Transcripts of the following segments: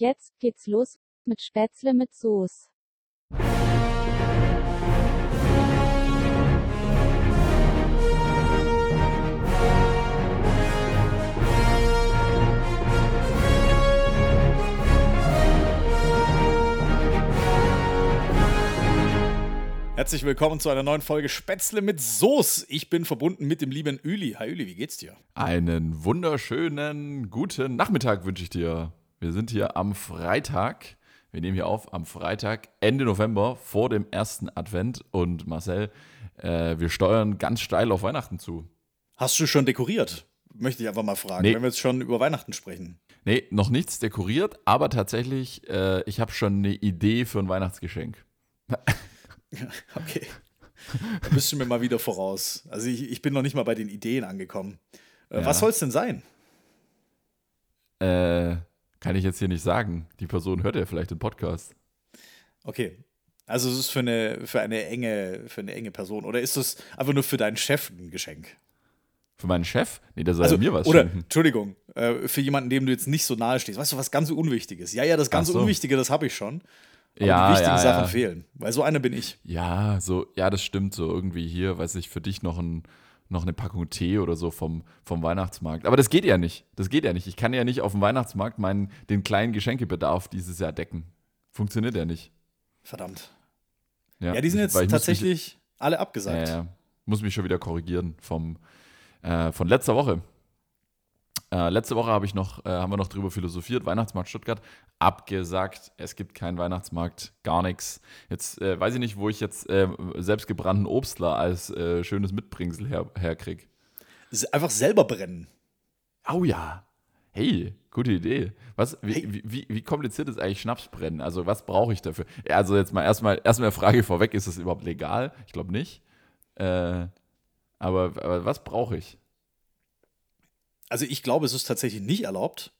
Jetzt geht's los mit Spätzle mit Soße. Herzlich willkommen zu einer neuen Folge Spätzle mit Soße. Ich bin verbunden mit dem lieben Üli. Hi Üli, wie geht's dir? Einen wunderschönen guten Nachmittag wünsche ich dir. Wir sind hier am Freitag. Wir nehmen hier auf am Freitag, Ende November, vor dem ersten Advent. Und Marcel, äh, wir steuern ganz steil auf Weihnachten zu. Hast du schon dekoriert? Möchte ich einfach mal fragen, Nee. wenn wir jetzt schon über Weihnachten sprechen. Nee, noch nichts dekoriert, aber tatsächlich, äh, ich habe schon eine Idee für ein Weihnachtsgeschenk. Okay. Da bist du mir mal wieder voraus. Also ich, ich bin noch nicht mal bei den Ideen angekommen. Äh, Ja. Was soll es denn sein? Äh, kann ich jetzt hier nicht sagen. Die Person hört ja vielleicht den Podcast. Okay. Also es ist für eine, für eine enge, für eine enge Person. Oder ist es einfach nur für deinen Chef ein Geschenk? Für meinen Chef? Nee, der soll Also, mir was oder, schenken. Entschuldigung, äh, für jemanden, dem du jetzt nicht so nahe stehst. Weißt du, was ganz Unwichtiges? Ja, ja, das ganz so. Unwichtige, das habe ich schon. Aber Ja, die wichtigen ja, Sachen ja. fehlen. Weil so einer bin ich. Ja, so, ja, das stimmt. So irgendwie hier, weiß ich, für dich noch, ein, noch eine Packung Tee oder so vom, vom Weihnachtsmarkt. Aber das geht ja nicht. Das geht ja nicht. Ich kann ja nicht auf dem Weihnachtsmarkt meinen, den kleinen Geschenkebedarf dieses Jahr decken. Funktioniert ja nicht. Verdammt. Ja, die sind jetzt tatsächlich alle Mich, abgesagt. ja, ja, muss mich schon wieder korrigieren vom, äh, von letzter Woche. Äh, letzte Woche habe ich noch, äh, haben wir noch drüber philosophiert, Weihnachtsmarkt Stuttgart, abgesagt, es gibt keinen Weihnachtsmarkt, gar nichts. Jetzt äh, weiß ich nicht, wo ich jetzt äh, selbstgebrannten Obstler als äh, schönes Mitbringsel her, herkriege. Einfach selber brennen. Au ja. Hey, gute Idee. Was, wie, Hey. wie, wie, wie kompliziert ist eigentlich Schnapsbrennen? Also, was brauche ich dafür? Also, jetzt mal erstmal erstmal Frage vorweg: Ist das überhaupt legal? Ich glaube nicht. Äh, aber, aber was brauche ich? Also ich glaube, es ist tatsächlich nicht erlaubt.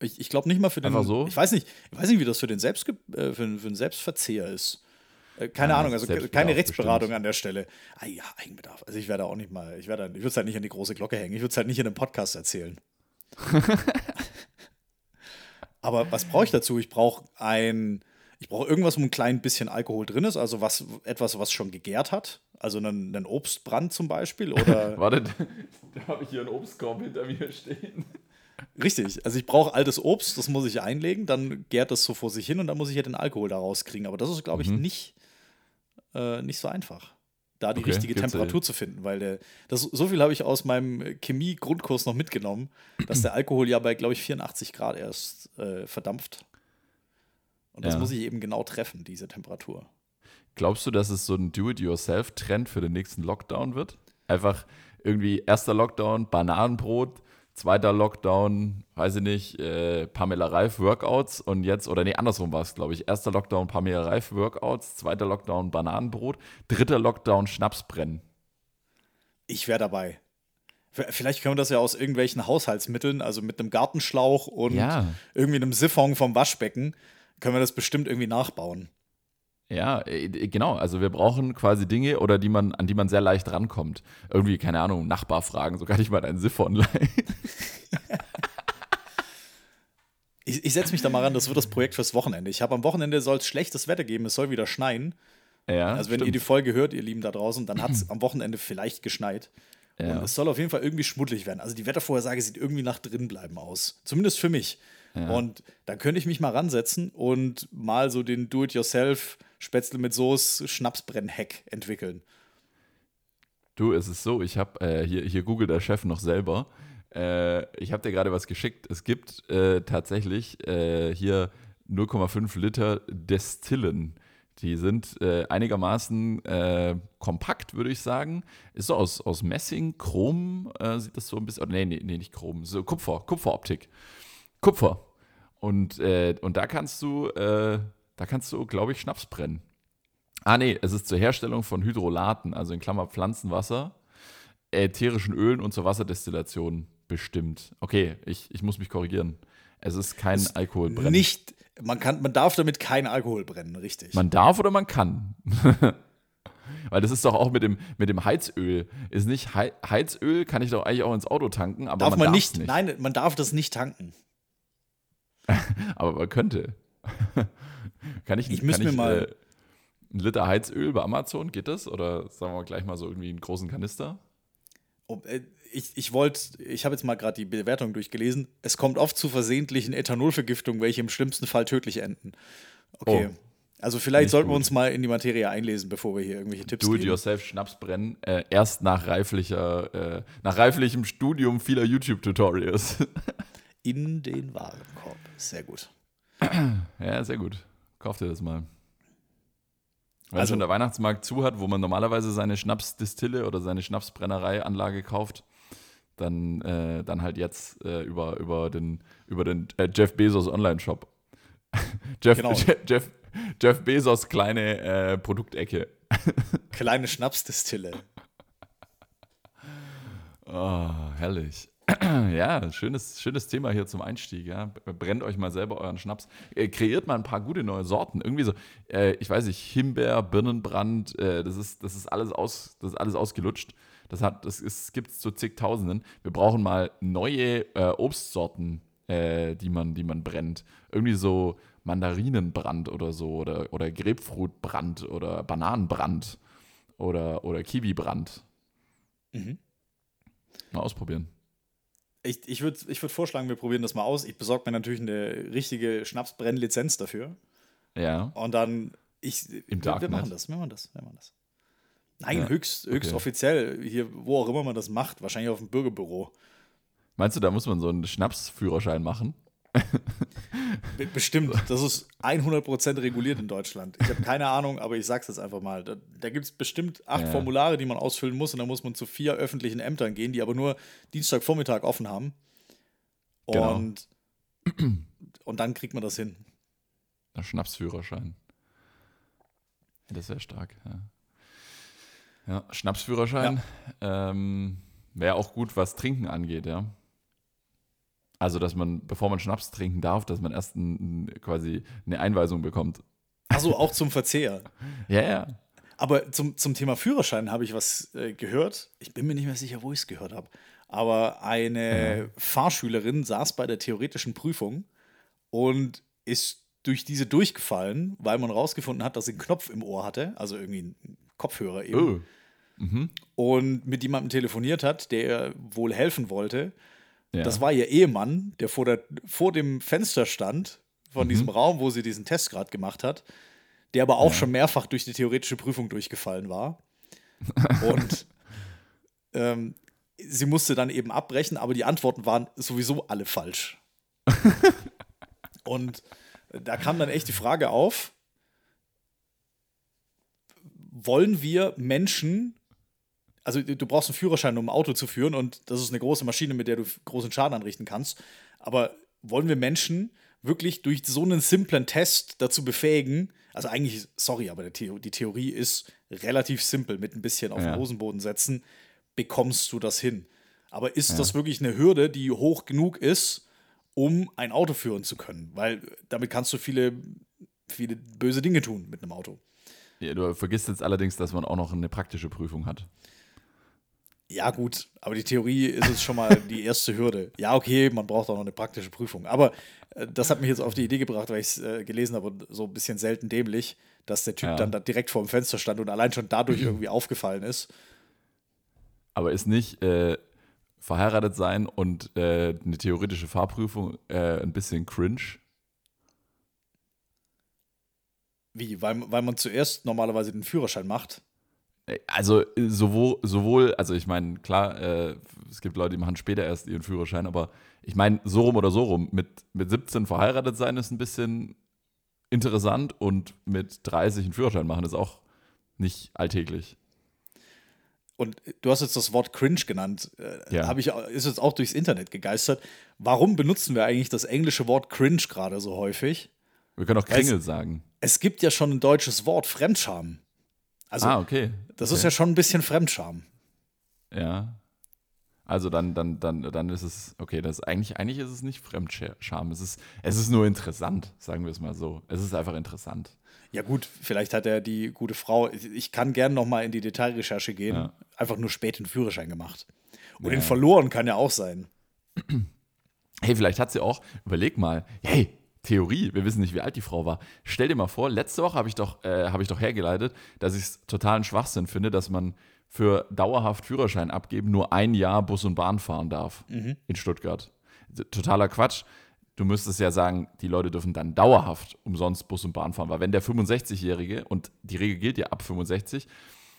Ich, ich glaube nicht mal für den. Einfach so? Ich weiß nicht, ich weiß nicht, wie das für den, Selbstge äh, für, den- für den Selbstverzehr ist. Äh, Keine Ja, Ahnung, also keine Rechtsberatung bestimmt. an der Stelle. Ah ja, Eigenbedarf. Also ich werde auch nicht mal, ich werde, ich würde es halt nicht an die große Glocke hängen. Ich würde es halt nicht in einem Podcast erzählen. Aber was brauche ich dazu? Ich brauche ein, ich brauche irgendwas, wo ein klein bisschen Alkohol drin ist, also was, etwas, was schon gegärt hat. Also einen, einen Obstbrand zum Beispiel oder Warte, da habe ich hier einen Obstkorb hinter mir stehen. Richtig, also ich brauche altes Obst, das muss ich einlegen, dann gärt das so vor sich hin und dann muss ich ja den Alkohol da rauskriegen. Aber das ist, glaube ich, nicht, äh, nicht so einfach, da die Okay, richtige gibt's, Temperatur zu finden, weil der, das, so viel habe ich aus meinem Chemie-Grundkurs noch mitgenommen, dass der Alkohol ja bei, glaube ich, 84 Grad erst äh, verdampft. Und das Ja. muss ich eben genau treffen, diese Temperatur. Glaubst du, dass es so ein Do-it-yourself-Trend für den nächsten Lockdown wird? Einfach irgendwie erster Lockdown, Bananenbrot, zweiter Lockdown, weiß ich nicht, äh, Pamela Reif Workouts und jetzt, oder nee, andersrum war es, glaube ich. Erster Lockdown Pamela Reif Workouts, zweiter Lockdown Bananenbrot, dritter Lockdown Schnapsbrennen. Ich wäre dabei. Vielleicht können wir das ja aus irgendwelchen Haushaltsmitteln, also mit einem Gartenschlauch und Ja. irgendwie einem Siphon vom Waschbecken, können wir das bestimmt irgendwie nachbauen. Ja, äh, genau. Also wir brauchen quasi Dinge, oder die man, an die man sehr leicht rankommt. Irgendwie, keine Ahnung, Nachbar fragen, so kann ich mal einen Siphon leihen. Ich, ich setze mich da mal ran, das wird das Projekt fürs Wochenende. Ich habe am Wochenende soll es schlechtes Wetter geben, es soll wieder schneien. Ja, Also wenn ihr stimmt. die Folge hört, ihr Lieben da draußen, dann hat es am Wochenende vielleicht geschneit. Ja. Und es soll auf jeden Fall irgendwie schmuddelig werden. Also die Wettervorhersage sieht irgendwie nach drin bleiben aus. Zumindest für mich. Und dann könnte ich mich mal ransetzen und mal so den Do-it-yourself Spätzle mit Soße Schnapsbrenn-Hack entwickeln. Du, es ist so, ich habe äh, hier, hier googelt der Chef noch selber. Äh, ich habe dir gerade was geschickt. Es gibt äh, tatsächlich äh, hier 0,5 Liter Destillen. Die sind äh, einigermaßen äh, kompakt, würde ich sagen. Ist so aus, aus Messing, Chrom, äh, sieht das so ein bisschen. Oder nee, nee, nee, nicht Chrom, so Kupfer, Kupferoptik. Kupfer. Und, äh, und da kannst du, äh, da kannst du, glaube ich, Schnaps brennen. Ah, nee, es ist zur Herstellung von Hydrolaten, also in Klammer Pflanzenwasser, ätherischen Ölen und zur Wasserdestillation bestimmt. Okay, ich, ich muss mich korrigieren. Es ist kein Alkoholbrennen. Nicht, man, kann, man darf damit keinen Alkohol brennen, richtig. Man darf oder man kann. Weil das ist doch auch mit dem, mit dem Heizöl. Ist nicht Hei- Heizöl, kann ich doch eigentlich auch ins Auto tanken, aber darf man, man darf's nicht, nein, man darf das nicht tanken. aber man könnte. kann ich, Ich müsste mir mal- äh, ein Liter Heizöl bei Amazon, geht das? Oder sagen wir gleich mal so irgendwie einen großen Kanister? Oh, äh, ich ich wollte, ich habe jetzt mal gerade die Bewertung durchgelesen. Es kommt oft zu versehentlichen Ethanolvergiftungen, welche im schlimmsten Fall tödlich enden. Okay. Oh. Also vielleicht Nicht sollten wir gut. uns mal in die Materie einlesen, bevor wir hier irgendwelche Tipps geben. Do-it-yourself Schnaps brennen, äh, erst nach reiflicher, äh, nach reiflichem Studium vieler YouTube-Tutorials. In den Warenkorb. Sehr gut. ja, sehr gut. Kauft ihr das mal. Wenn Also- schon der Weihnachtsmarkt zu hat, wo man normalerweise seine Schnapsdistille oder seine Schnapsbrennerei-Anlage kauft, dann, äh, dann halt jetzt äh, über, über den, über den äh, Jeff Bezos Online-Shop. Jeff, Genau. Jeff, Jeff Bezos kleine äh, Produktecke. Kleine Schnapsdistille. Oh, herrlich. Ja, schönes, schönes Thema hier zum Einstieg. Ja. Brennt euch mal selber euren Schnaps. Äh, kreiert mal ein paar gute neue Sorten. Irgendwie so, äh, ich weiß nicht, Himbeer, Birnenbrand, äh, das, ist, das, ist alles aus, das ist alles ausgelutscht. Das, hat, das gibt es zu zigtausenden. Wir brauchen mal neue äh, Obstsorten, äh, die, man, die man brennt. Irgendwie so Mandarinenbrand oder so oder, oder Grapefruitbrand oder Bananenbrand oder, oder Kiwibrand. Mhm. Mal ausprobieren. Ich, ich würde ich würd vorschlagen, wir probieren das mal aus. Ich besorge mir natürlich eine richtige Schnapsbrennlizenz dafür. Ja. Und dann, ich, Im wir, wir machen das, wir machen das, wir machen das. Nein, Ja, höchst, höchst okay. offiziell, hier, wo auch immer man das macht, wahrscheinlich auf dem Bürgerbüro. Meinst du, da muss man so einen Schnapsführerschein machen? Be- Bestimmt, das ist 100% reguliert in Deutschland. Ich habe keine Ahnung, aber ich sag's jetzt einfach mal. Da, da gibt es bestimmt acht Ja. Formulare, die man ausfüllen muss und dann muss man zu vier öffentlichen Ämtern gehen, die aber nur Dienstagvormittag offen haben. Genau. Und, und dann kriegt man das hin. Der Schnapsführerschein. Das ist sehr stark, ja. Ja, Schnapsführerschein ähm, wäre auch gut, was Trinken angeht, ja. Also, dass man, bevor man Schnaps trinken darf, dass man erst ein, quasi eine Einweisung bekommt. Also auch zum Verzehr. Ja, ja. Aber zum, zum Thema Führerschein habe ich was äh, gehört. Ich bin mir nicht mehr sicher, wo ich es gehört habe. Aber eine Fahrschülerin saß bei der theoretischen Prüfung und ist durch diese durchgefallen, weil man rausgefunden hat, dass sie einen Knopf im Ohr hatte, also irgendwie einen Kopfhörer eben. Oh. Und mit jemandem telefoniert hat, der wohl helfen wollte. Ja. Das war ihr Ehemann, der vor, der vor dem Fenster stand, von Mhm. diesem Raum, wo sie diesen Test gerade gemacht hat, der aber auch schon mehrfach durch die theoretische Prüfung durchgefallen war. Und ähm, sie musste dann eben abbrechen, aber die Antworten waren sowieso alle falsch. Und da kam dann echt die Frage auf, wollen wir Menschen, also du brauchst einen Führerschein, um ein Auto zu führen und das ist eine große Maschine, mit der du großen Schaden anrichten kannst, aber wollen wir Menschen wirklich durch so einen simplen Test dazu befähigen, also eigentlich, sorry, aber Theo die Theorie ist relativ simpel, mit ein bisschen auf Ja. den Hosenboden setzen, bekommst du das hin. Aber ist das wirklich eine Hürde, die hoch genug ist, um ein Auto führen zu können? Weil damit kannst du viele, viele böse Dinge tun mit einem Auto. ja. Du vergisst jetzt allerdings, dass man auch noch eine praktische Prüfung hat. Ja, gut, aber die Theorie ist es schon mal die erste Hürde. Ja, okay, man braucht auch noch eine praktische Prüfung. Aber äh, das hat mich jetzt auf die Idee gebracht, weil ich es äh, gelesen habe und so ein bisschen selten dämlich, dass der Typ Ja. dann da direkt vor dem Fenster stand und allein schon dadurch irgendwie aufgefallen ist. Aber ist nicht äh, verheiratet sein und äh, eine theoretische Fahrprüfung äh, ein bisschen cringe? Wie? Weil, weil man zuerst normalerweise den Führerschein macht. Äh, Also äh, sowohl, sowohl also ich meine, klar, äh, es gibt Leute, die machen später erst ihren Führerschein, aber ich meine, so rum oder so rum, mit, mit 17 verheiratet sein ist ein bisschen interessant und mit 30 einen Führerschein machen ist auch nicht alltäglich. Und du hast jetzt das Wort cringe genannt. Äh, Ja. hab ich, ist jetzt auch durchs Internet gegeistert. Warum benutzen wir eigentlich das englische Wort cringe gerade so häufig? Wir können auch Kringel sagen. Es gibt ja schon ein deutsches Wort, Fremdscham. Also, ah, okay. das okay. ist ja schon ein bisschen Fremdscham. Ja. Also dann, dann, dann, dann ist es, okay, das ist eigentlich, eigentlich ist es nicht Fremdscham. Es ist, es ist nur interessant, sagen wir es mal so. Es ist einfach interessant. Ja, gut, vielleicht hat er die gute Frau. Ich kann gerne noch mal in die Detailrecherche gehen. Ja. Einfach nur spät den Führerschein gemacht. Und Ja. den verloren kann ja auch sein. Hey, vielleicht hat sie auch, überleg mal, hey, Theorie, wir wissen nicht, wie alt die Frau war. Stell dir mal vor, letzte Woche habe ich, doch, äh, hab ich doch hergeleitet, dass ich es totalen Schwachsinn finde, dass man für dauerhaft Führerschein abgeben nur ein Jahr Bus und Bahn fahren darf Mhm. in Stuttgart. Totaler Quatsch. Du müsstest ja sagen, die Leute dürfen dann dauerhaft umsonst Bus und Bahn fahren, weil wenn der 65-Jährige, und die Regel gilt ja ab 65,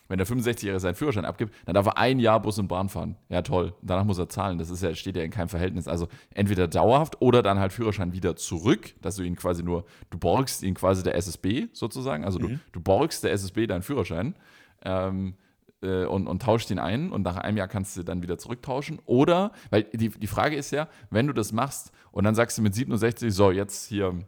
wenn der 65-Jährige seinen Führerschein abgibt, dann darf er ein Jahr Bus und Bahn fahren. Ja, toll. Danach muss er zahlen. Das ist ja, steht ja in keinem Verhältnis. Also entweder dauerhaft oder dann halt Führerschein wieder zurück, dass du ihn quasi nur, du borgst ihn quasi der SSB sozusagen. Also du, du borgst der SSB deinen Führerschein ähm, äh, und, und tauscht ihn ein und nach einem Jahr kannst du dann wieder zurücktauschen. Oder, weil die, die Frage ist ja, wenn du das machst und dann sagst du mit 67, so, jetzt hier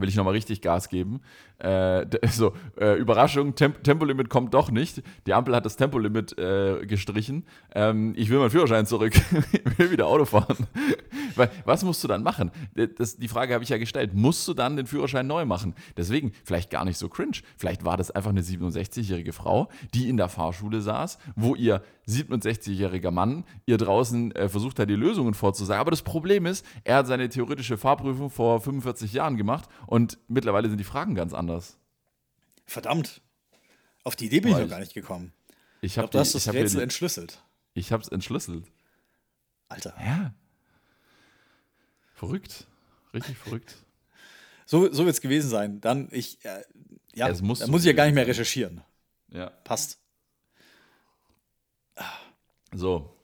will ich nochmal richtig Gas geben. Äh, so, äh, Überraschung, Temp Tempolimit kommt doch nicht. Die Ampel hat das Tempolimit äh, gestrichen. Ähm, ich will meinen Führerschein zurück. ich will wieder Auto fahren. Weil, was musst du dann machen? Das, die Frage habe ich ja gestellt. Musst du dann den Führerschein neu machen? Deswegen, vielleicht gar nicht so cringe. Vielleicht war das einfach eine 67-jährige Frau, die in der Fahrschule saß, wo ihr 67-jähriger Mann ihr draußen äh, versucht hat, die Lösungen vorzusagen. Aber das Problem ist, er hat seine theoretische Fahrprüfung vor 45 Jahren gemacht und mittlerweile sind die Fragen ganz anders. Verdammt. Auf die Idee bin ich Boah, noch ich- gar nicht gekommen. Ich Ich habe glaube, du hast das Rätsel entschlüsselt. ich hab's entschlüsselt. Alter. Ja. Verrückt. Richtig verrückt. So, so wird es gewesen sein. Dann, ich, äh, ja, Es muss dann so muss ich ja gar nicht mehr recherchieren. Ja. Passt. So,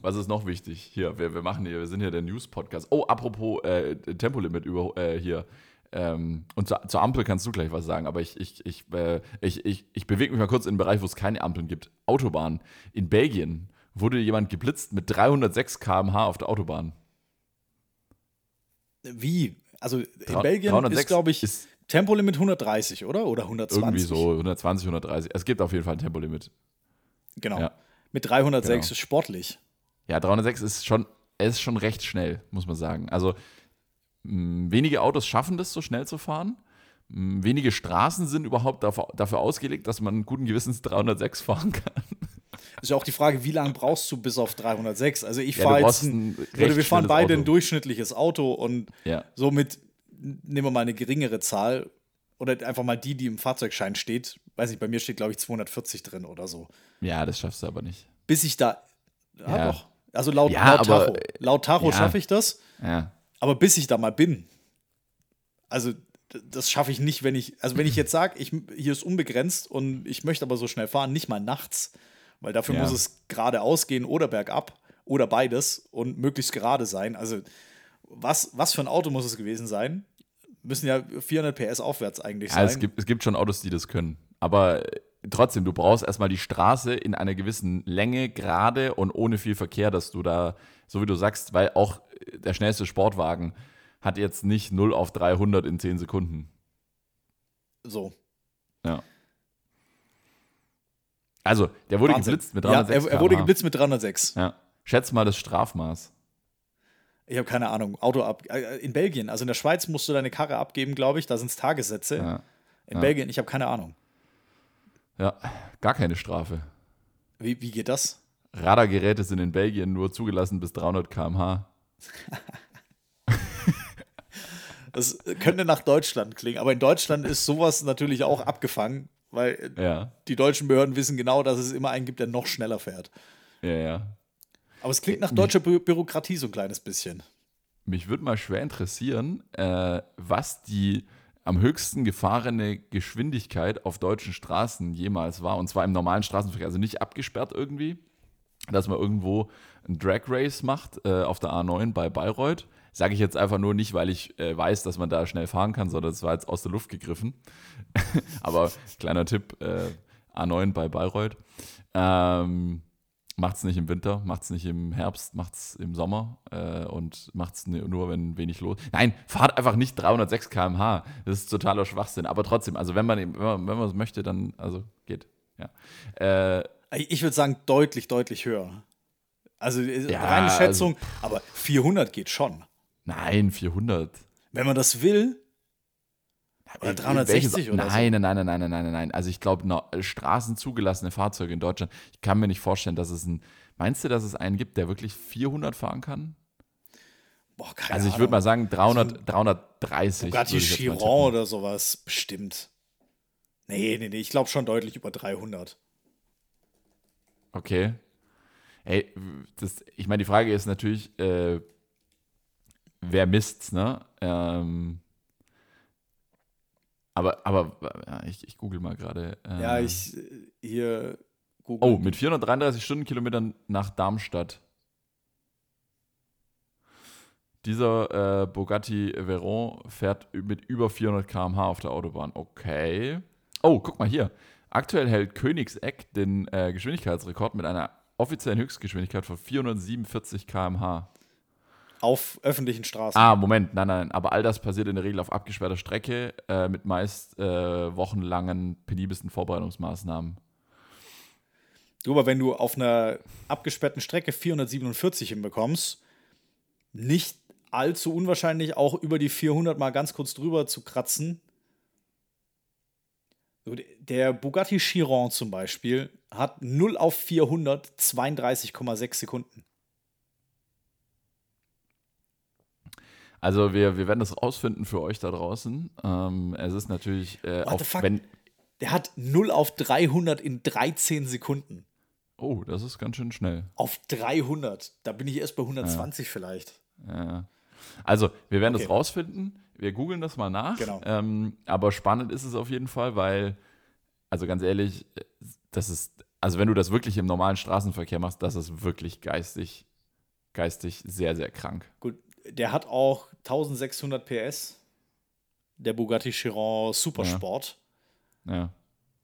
was ist noch wichtig? Hier, wir, wir machen hier, wir sind hier der News-Podcast. Oh, apropos äh, Tempolimit über äh, hier. Ähm, und zur, zur Ampel kannst du gleich was sagen, aber ich, ich, ich, äh, ich, ich, ich bewege mich mal kurz in den Bereich, wo es keine Ampeln gibt. Autobahn. In Belgien wurde jemand geblitzt mit 306 km/h auf der Autobahn. Wie? Also in Dra- Belgien 306 ist, glaube ich, ist- Tempolimit 130, oder? Oder 120? Irgendwie so 120, 130. Es gibt auf jeden Fall ein Tempolimit. Genau. Ja. Mit 306 Genau. ist sportlich. Ja, 306 ist schon, es ist schon recht schnell, muss man sagen. Also mh, wenige Autos schaffen das, so schnell zu fahren. Mh, wenige Straßen sind überhaupt dafür, dafür ausgelegt, dass man guten Gewissens 306 fahren kann. Ist ja auch die Frage, wie lange brauchst du bis auf 306? Also ich Ja, fahre jetzt, ein, ein oder wir fahren beide ein Auto. durchschnittliches Auto und Ja. somit nehmen wir mal eine geringere Zahl oder einfach mal die, die im Fahrzeugschein steht. Weiß nicht, bei mir steht glaube ich 240 drin oder so. Ja, das schaffst du aber nicht. Bis ich da, ja, Ja. doch. Also laut, Ja, laut aber, Tacho, laut Tacho ja. schaffe ich das, Ja. aber bis ich da mal bin, also das schaffe ich nicht, wenn ich, also wenn ich jetzt sage, ich, hier ist unbegrenzt und ich möchte aber so schnell fahren, nicht mal nachts, weil dafür Ja. muss es geradeaus gehen oder bergab oder beides und möglichst gerade sein. Also was, was für ein Auto muss es gewesen sein? Müssen ja 400 PS aufwärts eigentlich Ja, sein. es, gibt, es gibt schon Autos, die das können. Aber äh, trotzdem, du brauchst erstmal die Straße in einer gewissen Länge, gerade und ohne viel Verkehr, dass du da, so wie du sagst, weil auch äh, der schnellste Sportwagen hat jetzt nicht 0 auf 300 in 10 Sekunden. so. Ja. Also, der wurde Wahnsinn. geblitzt mit Ja, 306 er, er wurde geblitzt mit 306. Ja. Schätz mal das Strafmaß. Ich habe keine Ahnung. Auto ab. äh, In Belgien, also in der Schweiz musst du deine Karre abgeben, glaube ich. Da sind es Tagessätze. Ja. In Ja. Belgien, ich habe keine Ahnung. Ja, gar keine Strafe. Wie, wie geht das? Radargeräte sind in Belgien nur zugelassen bis 300 km/h. Das könnte nach Deutschland klingen, aber in Deutschland ist sowas natürlich auch abgefangen, weil Ja, die deutschen Behörden wissen genau, dass es immer einen gibt, der noch schneller fährt. ja, ja. Aber es klingt nach deutscher Bü Bürokratie so ein kleines bisschen. Mich würde mal schwer interessieren, äh, was die am höchsten gefahrene Geschwindigkeit auf deutschen Straßen jemals war. Und zwar im normalen Straßenverkehr. Also nicht abgesperrt irgendwie, dass man irgendwo ein Drag Race macht äh, auf der A9 bei Bayreuth. Sage ich jetzt einfach nur nicht, weil ich äh, weiß, dass man da schnell fahren kann, sondern es war jetzt aus der Luft gegriffen. Aber kleiner Tipp, äh, A9 bei Bayreuth. Ähm, macht es nicht im Winter, macht es nicht im Herbst, macht es im Sommer äh, und macht es nur, wenn wenig los. Nein, fahrt einfach nicht 306 km/h. Das ist totaler Schwachsinn. Aber trotzdem, also wenn man wenn man, wenn man es möchte, dann also geht. Ja. Äh, Ich würde sagen, deutlich, deutlich höher. Also äh, Ja, reine Schätzung, aber 400 geht schon. nein, 400. Wenn man das will, oder Äh, 360 welches- oder nein, nein, nein, nein, nein, nein, nein, nein. Also ich glaube, no, straßenzugelassene Fahrzeuge in Deutschland, ich kann mir nicht vorstellen, dass es ein, meinst du, dass es einen gibt, der wirklich 400 fahren kann? so. Boah, keine Also ich würde mal sagen 300, 330. Bugatti Chiron oder sowas, bestimmt. Nee, nee, nee, ich glaube schon deutlich über 300. Okay. Hey, das, ich meine, die Frage ist natürlich, äh, wer misst's, ne? Ähm, aber, aber ja, ich, ich google mal gerade. Äh, Ja, ich äh, hier google. Oh, mit 433 Stundenkilometern nach Darmstadt. Dieser äh, Bugatti Veyron fährt mit über 400 km/h auf der Autobahn. Okay. Oh, guck mal hier. Aktuell hält Königseck den äh, Geschwindigkeitsrekord mit einer offiziellen Höchstgeschwindigkeit von 447 km/h. Auf öffentlichen Straßen. Ah, Moment, nein, nein, aber all das passiert in der Regel auf abgesperrter Strecke äh, mit meist äh, wochenlangen, penibelsten Vorbereitungsmaßnahmen. Du, aber wenn du auf einer abgesperrten Strecke 447 hinbekommst, nicht allzu unwahrscheinlich auch über die 400 mal ganz kurz drüber zu kratzen. Der Bugatti Chiron zum Beispiel hat 0 auf 400 32,6 Sekunden. Also wir, wir werden das rausfinden für euch da draußen. Ähm, es ist natürlich äh, What auch wenn. Der hat 0 auf 300 in 13 Sekunden. Oh, das ist ganz schön schnell. Auf 300. Da bin ich erst bei 120 vielleicht. Ja. Also, wir werden Okay. das rausfinden. Wir googeln das mal nach. Genau. Ähm, aber spannend ist es auf jeden Fall, weil, also ganz ehrlich, das ist, also wenn du das wirklich im normalen Straßenverkehr machst, das ist wirklich geistig, geistig sehr, sehr krank. Gut, der hat auch 1600 PS. Der Bugatti Chiron Supersport. Ja.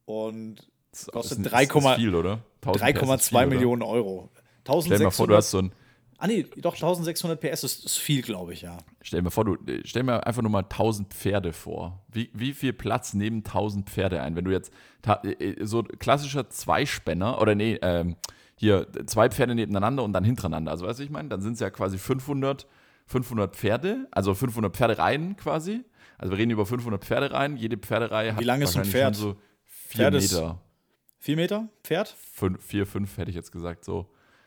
Und Das Kostet ist, 3, ist, ist viel, oder? 1000 PS ist 3,2 viel, oder? Millionen Euro. Stell dir mal vor, du 1600, hast so ein, ah nee, doch 1600 PS ist, ist viel, glaube ich, ja. stell mal vor, du, stell mal einfach nur mal 1000 Pferde vor. Wie, wie viel Platz nehmen 1000 Pferde ein? Wenn du jetzt, ta- äh, so klassischer Zweispänner, oder nee, ähm, hier, zwei Pferde nebeneinander und dann hintereinander. Also, weißt du, ich meine? Dann sind es ja quasi 500, 500 Pferde, also 500 Pferdereihen quasi. Also, wir reden über 500 Pferdereihen. Jede Pferdereihe hat lang ist so ein Pferd? so vier Pferd ist- Meter. Vier Meter Pferd? Fünf, vier, fünf hätte ich jetzt gesagt, so.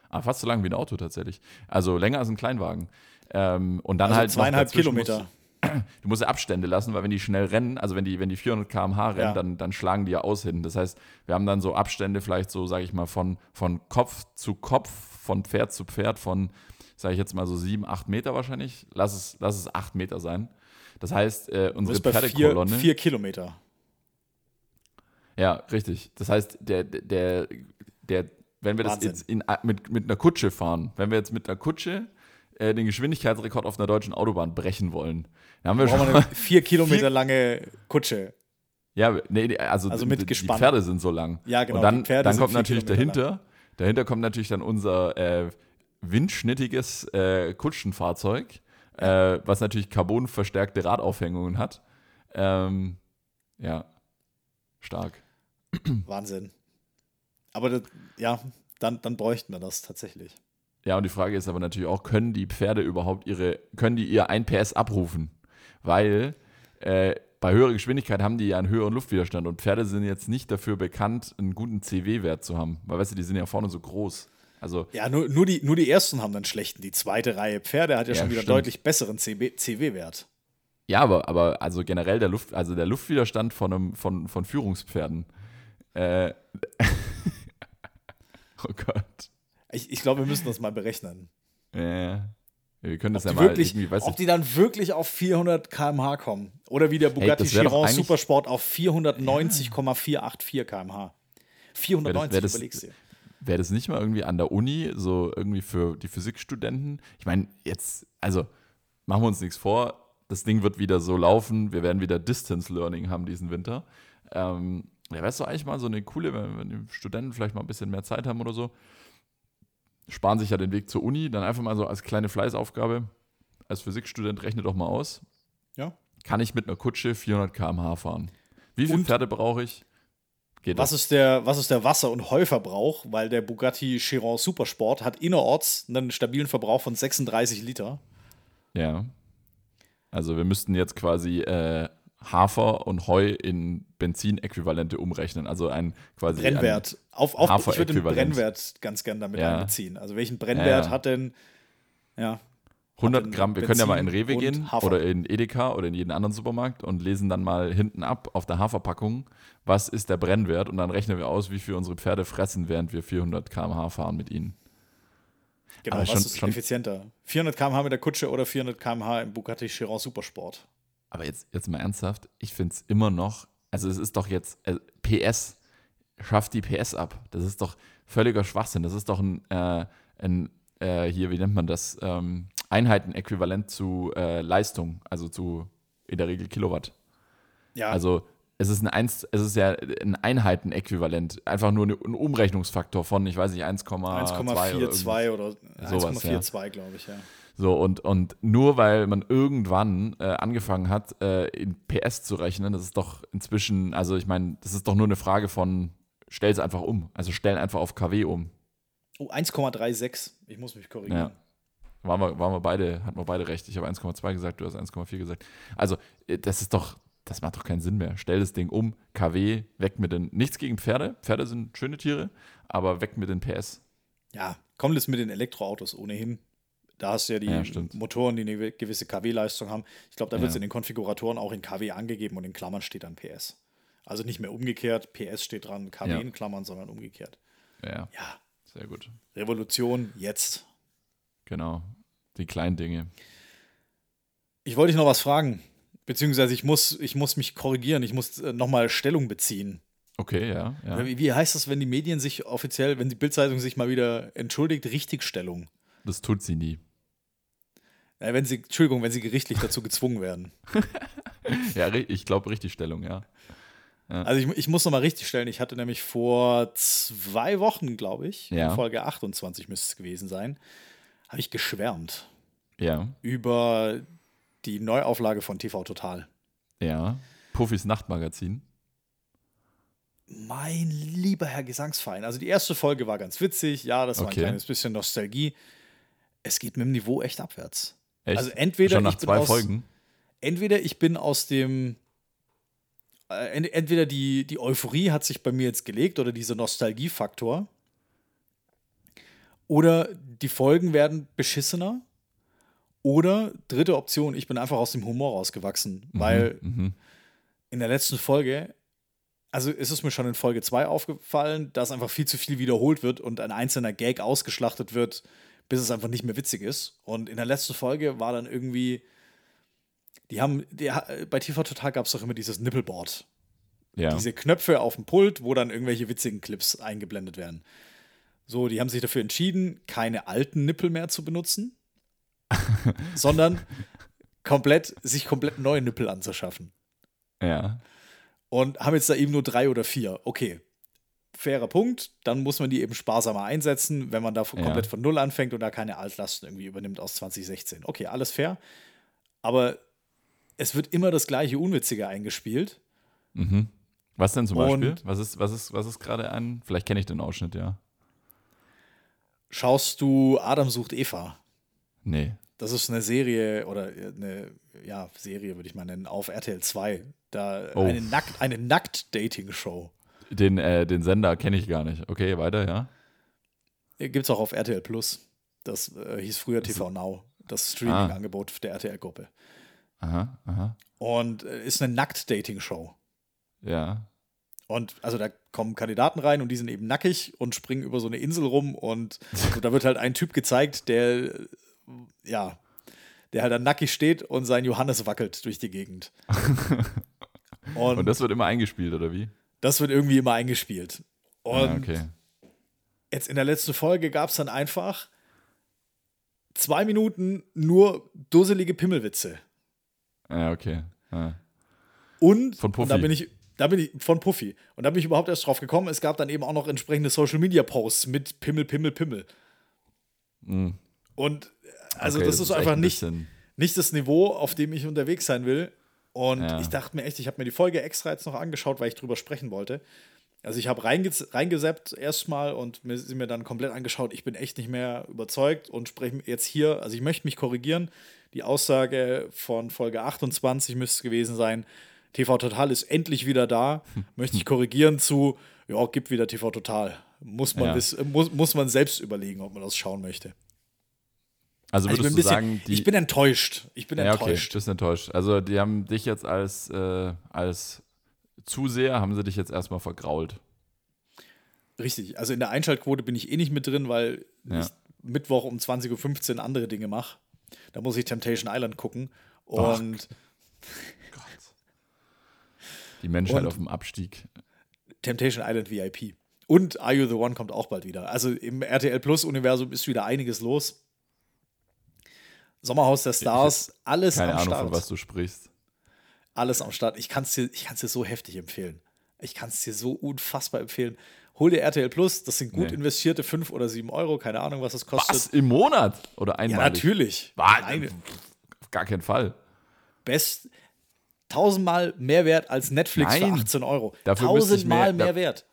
Ah, fast so lang wie ein Auto tatsächlich. Also länger als ein Kleinwagen. Ähm, und dann Also halt zweieinhalb Kilometer. Musst, du musst ja Abstände lassen, weil wenn die schnell rennen, also wenn die, wenn die 400 km/h rennen, Ja. dann, dann schlagen die ja aus hin. Das heißt, wir haben dann so Abstände vielleicht so, sage ich mal, von, von Kopf zu Kopf, von Pferd zu Pferd, von, sage ich jetzt mal so sieben, acht Meter wahrscheinlich. Lass es, lass es acht Meter sein. Das heißt, äh, unsere bei vier, Pferdekolonne. vier Kilometer. Ja, richtig. Das heißt, der, der, der, wenn wir das Wahnsinn. jetzt in, mit, mit einer Kutsche fahren, wenn wir jetzt mit einer Kutsche äh, den Geschwindigkeitsrekord auf einer deutschen Autobahn brechen wollen, dann haben wir schon wir eine vier Kilometer lange Kutsche. ja, nee, also, Also mit die, die. Pferde sind so lang. Ja, genau, Und dann, dann kommt vier natürlich dahinter, dahinter kommt natürlich dann unser äh, windschnittiges äh, Kutschenfahrzeug, äh, was natürlich carbonverstärkte Radaufhängungen hat. Ähm, ja, stark. Wahnsinn. Aber das, ja, dann, dann bräuchten wir das tatsächlich. Ja, und die Frage ist aber natürlich auch, können die Pferde überhaupt ihre, können die ihr 1 PS abrufen? Weil äh, bei höherer Geschwindigkeit haben die ja einen höheren Luftwiderstand und Pferde sind jetzt nicht dafür bekannt, einen guten CW-Wert zu haben. Weil, weißt du, die sind ja vorne so groß. Also, Ja, nur, nur, die, nur die ersten haben dann schlechten. Die zweite Reihe Pferde hat ja, Ja, schon wieder stimmt. deutlich besseren CW-Wert. ja, aber, aber also generell der Luft, also der Luftwiderstand von, einem, von, von Führungspferden. Äh, oh Gott. Ich, ich glaube, wir müssen das mal berechnen. Äh, wir können das Ob, ja mal wirklich, irgendwie, ob ich, die dann wirklich auf 400 km/h kommen. Oder wie der Bugatti das doch Chiron Supersport auf 490,484 km/h. 490, wär das- überlegst du. Wäre das nicht mal irgendwie an der Uni, so irgendwie für die Physikstudenten? Ich meine, jetzt, also machen wir uns nichts vor, das Ding wird wieder so laufen, wir werden wieder Distance Learning haben diesen Winter. Ähm, ja, wäre es doch eigentlich mal so eine coole, wenn, wenn die Studenten vielleicht mal ein bisschen mehr Zeit haben oder so, sparen sich ja den Weg zur Uni, dann einfach mal so als kleine Fleißaufgabe, als Physikstudent rechne doch mal aus, Ja. kann ich mit einer Kutsche 400 km/h fahren? Wie viele Pferde brauche ich? Geht Was das? ist, der, was ist der Wasser- und Heuverbrauch? Weil der Bugatti Chiron Supersport hat innerorts einen stabilen Verbrauch von 36 Liter. Ja. Also wir müssten jetzt quasi äh, Hafer und Heu in Benzinäquivalente umrechnen. Also ein quasi Brennwert. Auf, auf, ich würde den. Brennwert ganz gern damit Ja. einbeziehen. Also welchen Brennwert Ja. hat denn, ja, Ein 100 Gramm, wir können ja mal in Rewe gehen Hafer. oder in Edeka oder in jeden anderen Supermarkt und lesen dann mal hinten ab auf der Haferpackung, was ist der Brennwert und dann rechnen wir aus, wie viel unsere Pferde fressen, während wir 400 km/h fahren mit ihnen. Genau, Aber was schon- ist schon- effizienter? 400 km/h mit der Kutsche oder 400 km/h im Bugatti Chiron Supersport? Aber jetzt, jetzt mal ernsthaft, ich finde es immer noch, also es ist doch jetzt, äh, PS, schafft die PS ab. Das ist doch völliger Schwachsinn. Das ist doch ein, äh, ein äh, hier, wie nennt man das, ähm, Einheitenäquivalent zu äh, Leistung, also zu in der Regel Kilowatt. Ja, Also es ist ein eins, es ist ja ein Einheitenäquivalent, einfach nur ein Umrechnungsfaktor von, ich weiß nicht, 1,42 oder. 1,42 oder Sowas, ja. 1,42, glaube ich, ja. So, und, und nur weil man irgendwann äh, angefangen hat, äh, in PS zu rechnen, das ist doch inzwischen, also ich meine, das ist doch nur eine Frage von, stell es einfach um. Also stell einfach auf KW um. Oh, 1,36. Ich muss mich korrigieren. Ja. Waren wir, waren wir beide, hatten wir beide recht. Ich habe 1,2 gesagt, du hast 1,4 gesagt. Also, äh, das ist doch, das macht doch keinen Sinn mehr. Stell das Ding um, KW, weg mit den, nichts gegen Pferde. Pferde sind schöne Tiere, aber weg mit den PS. Ja, kommt es mit den Elektroautos ohnehin. Da hast du ja die Ja. Motoren, die eine gewisse KW-Leistung haben. Ich glaube, da wird es Ja. in den Konfiguratoren auch in KW angegeben und in Klammern steht dann PS. Also nicht mehr umgekehrt, PS steht dran, KW Ja. in Klammern, sondern umgekehrt. Ja, Ja, sehr gut. Revolution jetzt. Genau. Die kleinen Dinge. Ich wollte dich noch was fragen, beziehungsweise ich muss, ich muss mich korrigieren, ich muss äh, nochmal Stellung beziehen. Okay, ja. ja. Wie, wie heißt das, wenn die Medien sich offiziell, wenn die Bildzeitung sich mal wieder entschuldigt, Richtigstellung? Das tut sie nie. Äh, wenn sie, Entschuldigung, wenn sie gerichtlich dazu gezwungen werden. Ja, ich glaube, Richtigstellung, ja. Also ich, ich muss nochmal richtig stellen, ich hatte nämlich vor zwei Wochen, glaube ich, Ja. in Folge 28 müsste es gewesen sein, habe ich geschwärmt Ja, über die Neuauflage von TV Total. ja. Puffys Nachtmagazin. Mein lieber Herr Gesangsverein. Also die erste Folge war ganz witzig, ja, das war Okay. ein kleines bisschen Nostalgie. Es geht mit dem Niveau echt abwärts. Echt? Also entweder Schon nach ich bin zwei aus- Folgen. Entweder ich bin aus dem äh, ent- entweder die, die Euphorie hat sich bei mir jetzt gelegt oder dieser Nostalgiefaktor. Oder die Folgen werden beschissener. Oder dritte Option, ich bin einfach aus dem Humor rausgewachsen. Weil Mhm. in der letzten Folge, also ist es mir schon in Folge 2 aufgefallen, dass einfach viel zu viel wiederholt wird und ein einzelner Gag ausgeschlachtet wird, bis es einfach nicht mehr witzig ist. Und in der letzten Folge war dann irgendwie, die haben, die, bei TV Total gab es doch immer dieses Nippelboard. Ja. Diese Knöpfe auf dem Pult, wo dann irgendwelche witzigen Clips eingeblendet werden. So, die haben sich dafür entschieden, keine alten Nippel mehr zu benutzen, sondern komplett, sich komplett neue Nippel anzuschaffen ja. und haben jetzt da eben nur drei oder vier. Okay, fairer Punkt. Dann muss man die eben sparsamer einsetzen, wenn man da Ja. komplett von Null anfängt und da keine Altlasten irgendwie übernimmt aus 2016. Okay, alles fair. Aber es wird immer das gleiche Unwitzige eingespielt. Mhm. Was denn zum Und- Beispiel? Was ist, was ist, was ist gerade ein? Vielleicht kenne ich den Ausschnitt, ja. Schaust du Adam sucht Eva? Nee. Das ist eine Serie oder eine ja, Serie, würde ich mal nennen, auf RTL 2. Da Oh. eine Nackt, eine Nackt-Dating-Show. Den, äh, den Sender kenne ich gar nicht. Okay, weiter, ja. Gibt es auch auf RTL Plus. Das äh, hieß früher TV Now, das Streaming-Angebot der RTL-Gruppe. Aha, aha. Und äh, ist eine Nackt-Dating-Show. Ja. Und also da kommen Kandidaten rein und die sind eben nackig und springen über so eine Insel rum und, und da wird halt ein Typ gezeigt, der ja, der halt dann nackig steht und sein Johannes wackelt durch die Gegend. Und, Und das wird immer eingespielt, oder wie? das wird irgendwie immer eingespielt. Und Ah, okay. jetzt in der letzten Folge gab es dann einfach zwei Minuten nur dusselige Pimmelwitze. Ja, okay. Ja. Und, und da bin ich, da bin ich von Puffy. Und da bin ich überhaupt erst drauf gekommen. Es gab dann eben auch noch entsprechende Social Media Posts mit Pimmel, Pimmel, Pimmel. Mhm. Und äh, also Okay, das, ist echt einfach ein nicht, das Niveau, auf dem ich unterwegs sein will. Und Ja. ich dachte mir echt, ich habe mir die Folge extra jetzt noch angeschaut, weil ich drüber sprechen wollte. Also ich habe reinge reingeseppt erstmal und mir, sie mir dann komplett angeschaut. Ich bin echt nicht mehr überzeugt und spreche jetzt hier, also ich möchte mich korrigieren. Die Aussage von Folge 28 müsste es gewesen sein. TV Total ist endlich wieder da. Möchte ich korrigieren zu, ja, gibt wieder TV Total. Muss man, Ja. wiss, muss, muss man selbst überlegen, ob man das schauen möchte. Also Also ich, würdest bin ein du bisschen, sagen, die. ich bin enttäuscht. Ich bin ja, okay, enttäuscht. du bist enttäuscht. Also die haben dich jetzt als, äh, als Zuseher, haben sie dich jetzt erstmal vergrault. Richtig. Also in der Einschaltquote bin ich eh nicht mit drin, weil Ja. ich Mittwoch um 20.15 Uhr andere Dinge mache. Da muss ich Temptation Island gucken. Und Die Menschheit Und- auf dem Abstieg. Temptation Island VIP. Und Are You the One kommt auch bald wieder. Also im RTL Plus-Universum ist wieder einiges los. Sommerhaus der Stars, alles Keine am Ahnung, Start. von was du sprichst. Alles am Start. Ich kann es dir, ich dir so heftig empfehlen. Ich kann es dir so unfassbar empfehlen. Hol dir RTL Plus, das sind gut Nee. investierte 5 oder 7 Euro, keine Ahnung, was das kostet. Was? Im Monat? Oder Ja, einmalig? natürlich. Was? Nein, Auf gar keinen Fall. best tausendmal mehr wert als Netflix Nein. für 18 Euro. Tausendmal mehr- mehr wert.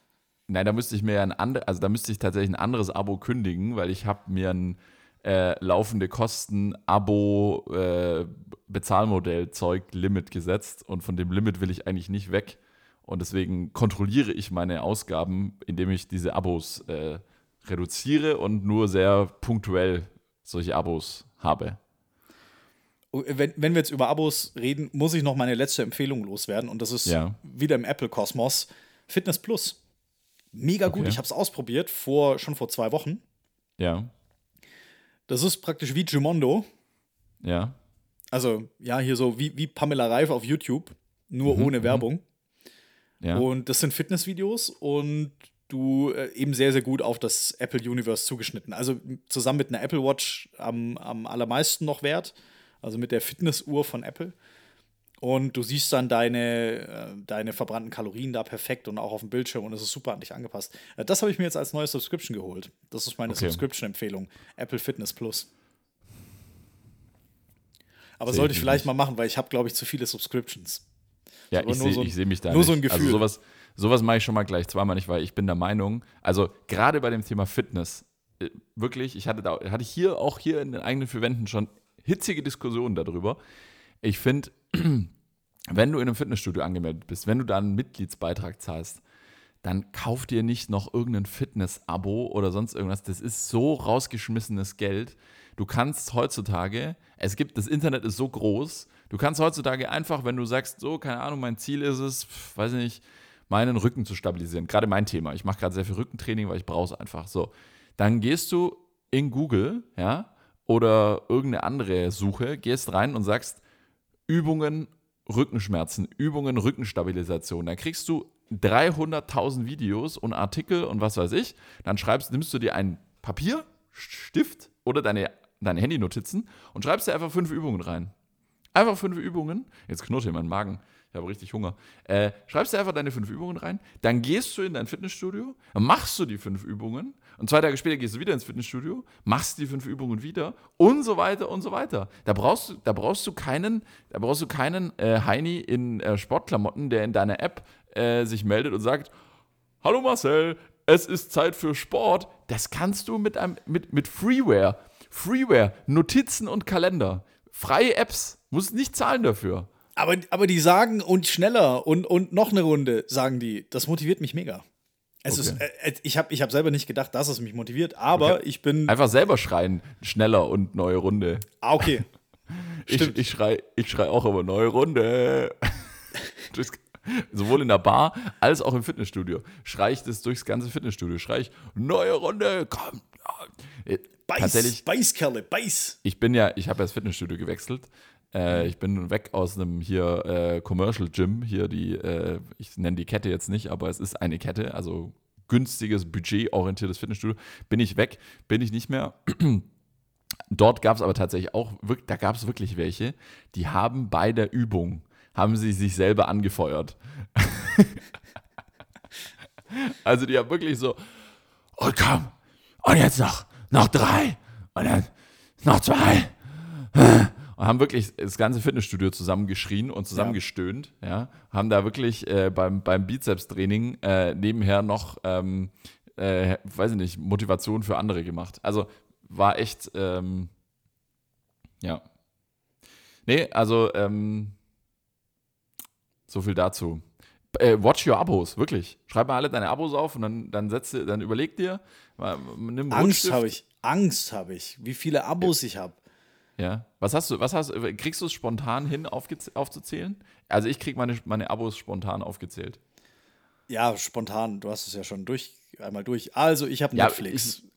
Nein, da müsste ich mir ein anderes, also da müsste ich tatsächlich ein anderes Abo kündigen, weil ich habe mir ein äh, laufende Kosten-Abo äh, Bezahlmodell-Zeug Limit gesetzt und von dem Limit will ich eigentlich nicht weg und deswegen kontrolliere ich meine Ausgaben, indem ich diese Abos äh, reduziere und nur sehr punktuell solche Abos habe. Oh, Wenn, wenn wir jetzt über Abos reden, muss ich noch meine letzte Empfehlung loswerden und das ist Ja. wieder im Apple-Kosmos. Fitness Plus. Mega gut, Okay. ich habe es ausprobiert, vor, schon vor zwei Wochen. Ja, Das ist praktisch wie Jumondo. ja, Also, ja, hier so wie, wie Pamela Reif auf YouTube, nur Mhm, ohne mhm. Werbung. ja. Und das sind Fitnessvideos und du äh, eben sehr, sehr gut auf das Apple Universe zugeschnitten. Also zusammen mit einer Apple Watch am, am allermeisten noch wert. Also mit der Fitnessuhr von Apple. Und du siehst dann deine, äh, deine verbrannten Kalorien da perfekt und auch auf dem Bildschirm und es ist super an dich angepasst. Äh, Das habe ich mir jetzt als neue Subscription geholt. Das ist meine Okay. Subscription-Empfehlung. Apple Fitness Plus. Aber sollte ich ich vielleicht nicht. mal machen, weil ich habe, glaube ich, zu viele Subscriptions. Ja, ich sehe so seh mich da nur nicht. so ein Gefühl. Also sowas, sowas mache ich schon mal gleich zweimal nicht, weil ich bin der Meinung, also gerade bei dem Thema Fitness, äh, wirklich, ich hatte da, hatte ich hier auch hier in den eigenen vier Wänden schon hitzige Diskussionen darüber. Ich finde, wenn du in einem Fitnessstudio angemeldet bist, wenn du da einen Mitgliedsbeitrag zahlst, dann kauf dir nicht noch irgendein Fitness-Abo oder sonst irgendwas. Das ist so rausgeschmissenes Geld. Du kannst heutzutage, es gibt, das Internet ist so groß, du kannst heutzutage einfach, wenn du sagst, so, keine Ahnung, mein Ziel ist es, pf, weiß ich nicht, meinen Rücken zu stabilisieren. Gerade mein Thema. Ich mache gerade sehr viel Rückentraining, weil ich brauche es einfach. So. Dann gehst du in Google, ja, oder irgendeine andere Suche, gehst rein und sagst, Übungen Rückenschmerzen, Übungen Rückenstabilisation. Dann kriegst du 300.000 Videos und Artikel und was weiß ich. Dann schreibst, nimmst du dir ein Papier, Stift oder deine, deine Handynotizen und schreibst dir einfach fünf Übungen rein. Einfach fünf Übungen. Jetzt knurrt hier mein Magen. Ich habe richtig Hunger. Äh, schreibst dir einfach deine fünf Übungen rein. Dann gehst du in dein Fitnessstudio, machst du die fünf Übungen und zwei Tage später gehst du wieder ins Fitnessstudio, machst die fünf Übungen wieder und so weiter und so weiter. Da brauchst du, da brauchst du keinen, da brauchst du keinen äh, Heini in äh, Sportklamotten, der in deiner App äh, sich meldet und sagt, Hallo Marcel, es ist Zeit für Sport. Das kannst du mit, einem, mit, mit Freeware. Freeware, Notizen und Kalender. Freie Apps. Musst nicht zahlen dafür. Aber, aber die sagen und schneller und, und noch eine Runde, sagen die. Das motiviert mich mega. Es Okay. ist, äh, ich habe ich hab selber nicht gedacht, dass es mich motiviert, aber ich bin. Einfach selber schreien. Schneller und neue Runde. Ah, okay. Ich, Stimmt. ich schrei ich schrei auch immer neue Runde. Sowohl in der Bar als auch im Fitnessstudio. Schrei ich das durchs ganze Fitnessstudio. Schrei ich, neue Runde, komm. Äh, Beiß, Tatsächlich, Beiß, Kerle, beiß. ich bin ja, ich habe ja das Fitnessstudio gewechselt. Äh, ich bin weg aus einem hier äh, Commercial Gym, hier die, äh, ich nenne die Kette jetzt nicht, aber es ist eine Kette, also günstiges, budgetorientiertes Fitnessstudio. Bin ich weg, bin ich nicht mehr. Dort gab es aber tatsächlich auch, da gab es wirklich welche, die haben bei der Übung, haben sie sich selber angefeuert. also die haben wirklich so, und komm, und jetzt noch, noch drei, und dann noch zwei. Und haben wirklich das ganze Fitnessstudio zusammengeschrien und zusammengestöhnt, ja. Haben da wirklich äh, beim, beim Bizeps-Training äh, nebenher noch, ähm, äh, weiß ich nicht, Motivation für andere gemacht. Also war echt, ähm, ja. Nee, also, ähm, so viel dazu. Äh, watch your Abos, wirklich. Schreib mal alle deine Abos auf und dann, dann setz dann überleg dir, nimm Angst habe ich. Angst habe ich, wie viele Abos ich habe. Ja. Was hast du, was hast kriegst du es spontan hin aufzuzählen? Also ich krieg meine, meine Abos spontan aufgezählt. Ja, spontan, du hast es ja schon durch, einmal durch. Also ich habe Netflix. Ja,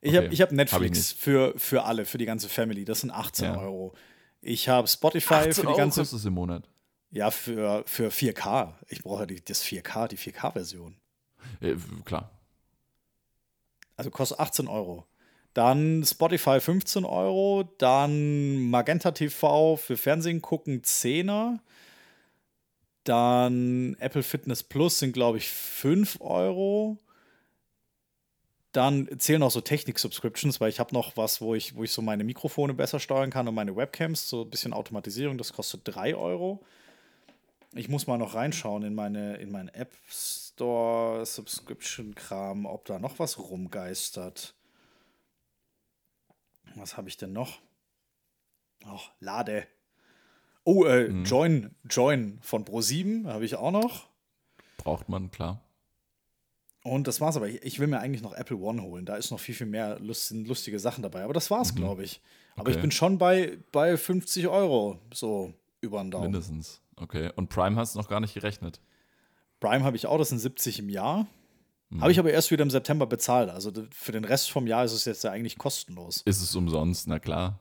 ich, okay. habe ich hab Netflix hab für, für alle, für die ganze Family. Das sind 18 ja. Euro. Ich habe Spotify für die ganze. Was kostet es im Monat? Ja, für, für 4K. Ich brauche ja das 4K, die 4K-Version. Äh, klar. Also kostet 18 Euro. Dann Spotify 15 Euro. Dann Magenta TV für Fernsehen gucken 10er. Dann Apple Fitness Plus sind, glaube ich, 5 Euro. Dann zählen auch so Technik-Subscriptions, weil ich habe noch was, wo ich, wo ich so meine Mikrofone besser steuern kann und meine Webcams, so ein bisschen Automatisierung, das kostet 3 Euro. Ich muss mal noch reinschauen in meine, in meinen App Store Subscription-Kram, ob da noch was rumgeistert. Was habe ich denn noch? Ach, Lade. Oh, äh, mhm. Join, Join von Pro7 habe ich auch noch. Braucht man, klar. Und das war's aber. Ich, ich, will mir eigentlich noch Apple One holen. Da ist noch viel, viel mehr lust, lustige Sachen dabei. Aber das war's, mhm. glaube ich. Aber okay. ich bin schon bei, bei 50 Euro so über den Daumen. Mindestens. Okay. Und Prime hast du noch gar nicht gerechnet? Prime habe ich auch, das sind 70 im Jahr. Mhm. Habe ich aber erst wieder im September bezahlt. Also für den Rest vom Jahr ist es jetzt ja eigentlich kostenlos. Ist es umsonst, na klar.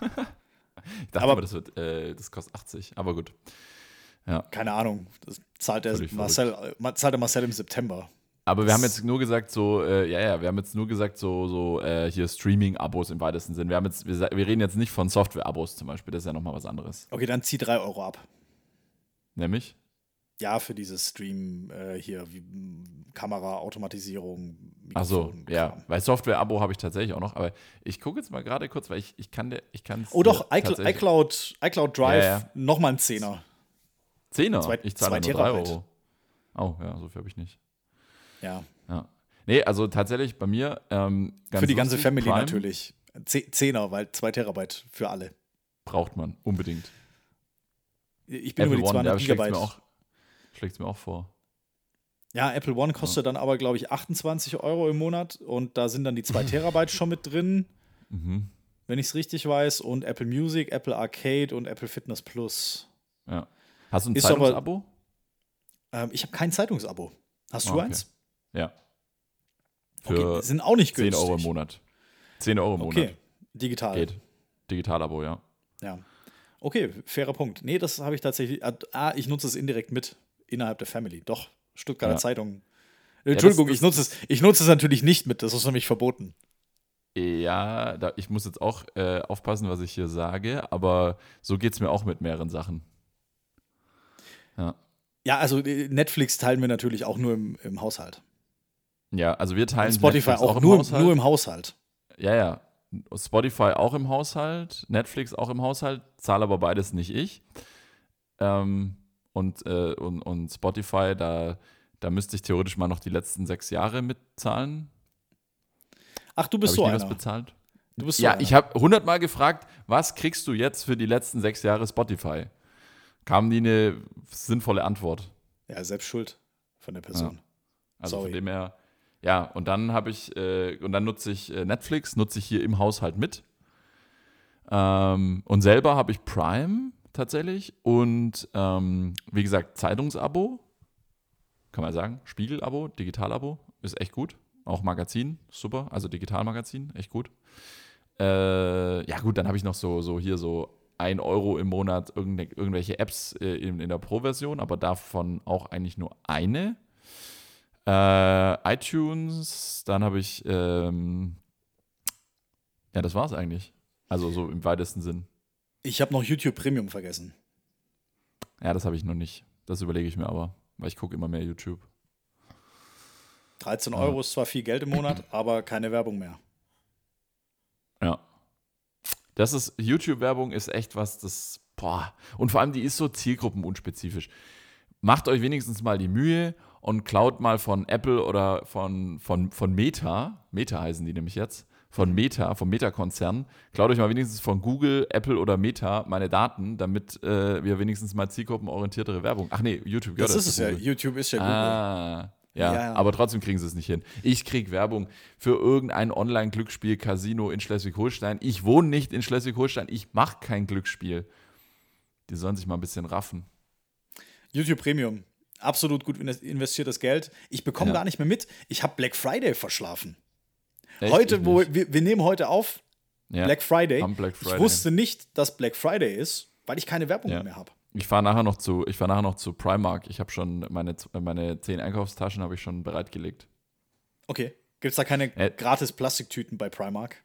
Ich dachte aber, aber das, wird, äh, das kostet 80, aber gut. Ja. Keine Ahnung. Das zahlt der, Marcel, zahlt der Marcel im September. Aber wir haben jetzt nur gesagt, so, äh, ja, ja, wir haben jetzt nur gesagt, so, so äh, hier Streaming-Abos im weitesten Sinn. Wir, haben jetzt, wir, wir reden jetzt nicht von Software-Abos zum Beispiel, das ist ja nochmal was anderes. Okay, dann zieh 3 Euro ab. Nämlich? Ja, für dieses Stream äh, hier, wie Kamera, Automatisierung. Achso, ja, weil Software-Abo habe ich tatsächlich auch noch, aber ich gucke jetzt mal gerade kurz, weil ich, ich kann der, ich kann Oh doch, iCloud, iCloud, Drive, ja, ja. nochmal ein Zehner. Zehner? Zwei, ich zahle nur drei Euro. Oh, ja, so viel habe ich nicht. Ja. Ja. Nee, also tatsächlich bei mir. Ähm, für die ganze Family Prime natürlich. Zehner, weil zwei Terabyte für alle. Braucht man, unbedingt. Ich bin Apple über die 200 One, Gigabyte. Auch, schlägt es mir auch vor. Ja, Apple One kostet ja. dann aber, glaube ich, 28 Euro im Monat und da sind dann die 2 Terabyte schon mit drin, mhm. wenn ich es richtig weiß. Und Apple Music, Apple Arcade und Apple Fitness Plus. Ja. Hast du ein Zeitungsabo? Ähm, ich habe kein Zeitungsabo. Hast du okay. eins? Ja. Für okay, sind auch nicht günstig. 10 Euro im Monat. 10 Euro im Monat. Okay, digital. Geht. Digital-Abo, ja. Ja. Okay, fairer Punkt. Nee, das habe ich tatsächlich. Ah, ich nutze es indirekt mit innerhalb der Family. Doch, Stuttgarter ja. Zeitung. Entschuldigung, ja, das, ich, nutze es, ich nutze es natürlich nicht mit. Das ist nämlich verboten. Ja, da, ich muss jetzt auch äh, aufpassen, was ich hier sage, aber so geht es mir auch mit mehreren Sachen. Ja. Ja, also äh, Netflix teilen wir natürlich auch nur im, im Haushalt. Ja, also wir teilen Spotify auch, auch, im nur, Haushalt. nur im Haushalt. Ja, ja. Spotify auch im Haushalt, Netflix auch im Haushalt, zahle aber beides nicht ich. Ähm, und, äh, und, und Spotify, da, da müsste ich theoretisch mal noch die letzten sechs Jahre mitzahlen. Ach, du bist hab so ich einer. was bezahlt? Du bist so ja, einer. ich habe hundertmal gefragt, was kriegst du jetzt für die letzten sechs Jahre Spotify? Kam nie eine sinnvolle Antwort. Ja, selbst schuld von der Person. Ja. Also Sorry. von dem her, ja, und dann habe ich, äh, und dann nutze ich äh, Netflix, nutze ich hier im Haushalt mit. Ähm, und selber habe ich Prime tatsächlich und ähm, wie gesagt, Zeitungsabo, kann man sagen, Spiegel-Abo, Digital-Abo, ist echt gut. Auch Magazin, super, also Digitalmagazin, echt gut. Äh, ja, gut, dann habe ich noch so, so hier so 1 Euro im Monat irgendwelche Apps äh, in, in der Pro-Version, aber davon auch eigentlich nur eine. Äh, iTunes, dann habe ich, ähm, ja, das war es eigentlich. Also so im weitesten Sinn. Ich habe noch YouTube Premium vergessen. Ja, das habe ich noch nicht. Das überlege ich mir aber, weil ich gucke immer mehr YouTube. 13 Euro ja. ist zwar viel Geld im Monat, aber keine Werbung mehr. Ja. Das ist, YouTube-Werbung ist echt was, das, boah. Und vor allem, die ist so zielgruppenunspezifisch. Macht euch wenigstens mal die Mühe und klaut mal von Apple oder von, von, von Meta, Meta heißen die nämlich jetzt, von Meta, vom Meta-Konzern, klaut euch mal wenigstens von Google, Apple oder Meta meine Daten, damit äh, wir wenigstens mal zielgruppenorientiertere Werbung. Ach nee, YouTube gehört das. Das ist es ja, YouTube ist ja Google. Ah, Ja, Ja, aber trotzdem kriegen sie es nicht hin. Ich kriege Werbung für irgendein Online-Glücksspiel-Casino in Schleswig-Holstein. Ich wohne nicht in Schleswig-Holstein. Ich mache kein Glücksspiel. Die sollen sich mal ein bisschen raffen. YouTube Premium. Absolut gut invest- investiertes Geld. Ich bekomme Ja. gar nicht mehr mit. Ich habe Black Friday verschlafen. Echt? heute, wo wir, wir nehmen heute auf, ja. Black Friday. Black Friday. Ich wusste nicht, dass Black Friday ist, weil ich keine Werbung Ja. mehr habe. Ich fahre nachher noch zu, ich fahre nachher noch zu Primark. Ich habe schon meine, meine zehn Einkaufstaschen habe ich schon bereitgelegt. Okay. Gibt es da keine Äh. gratis Plastiktüten bei Primark?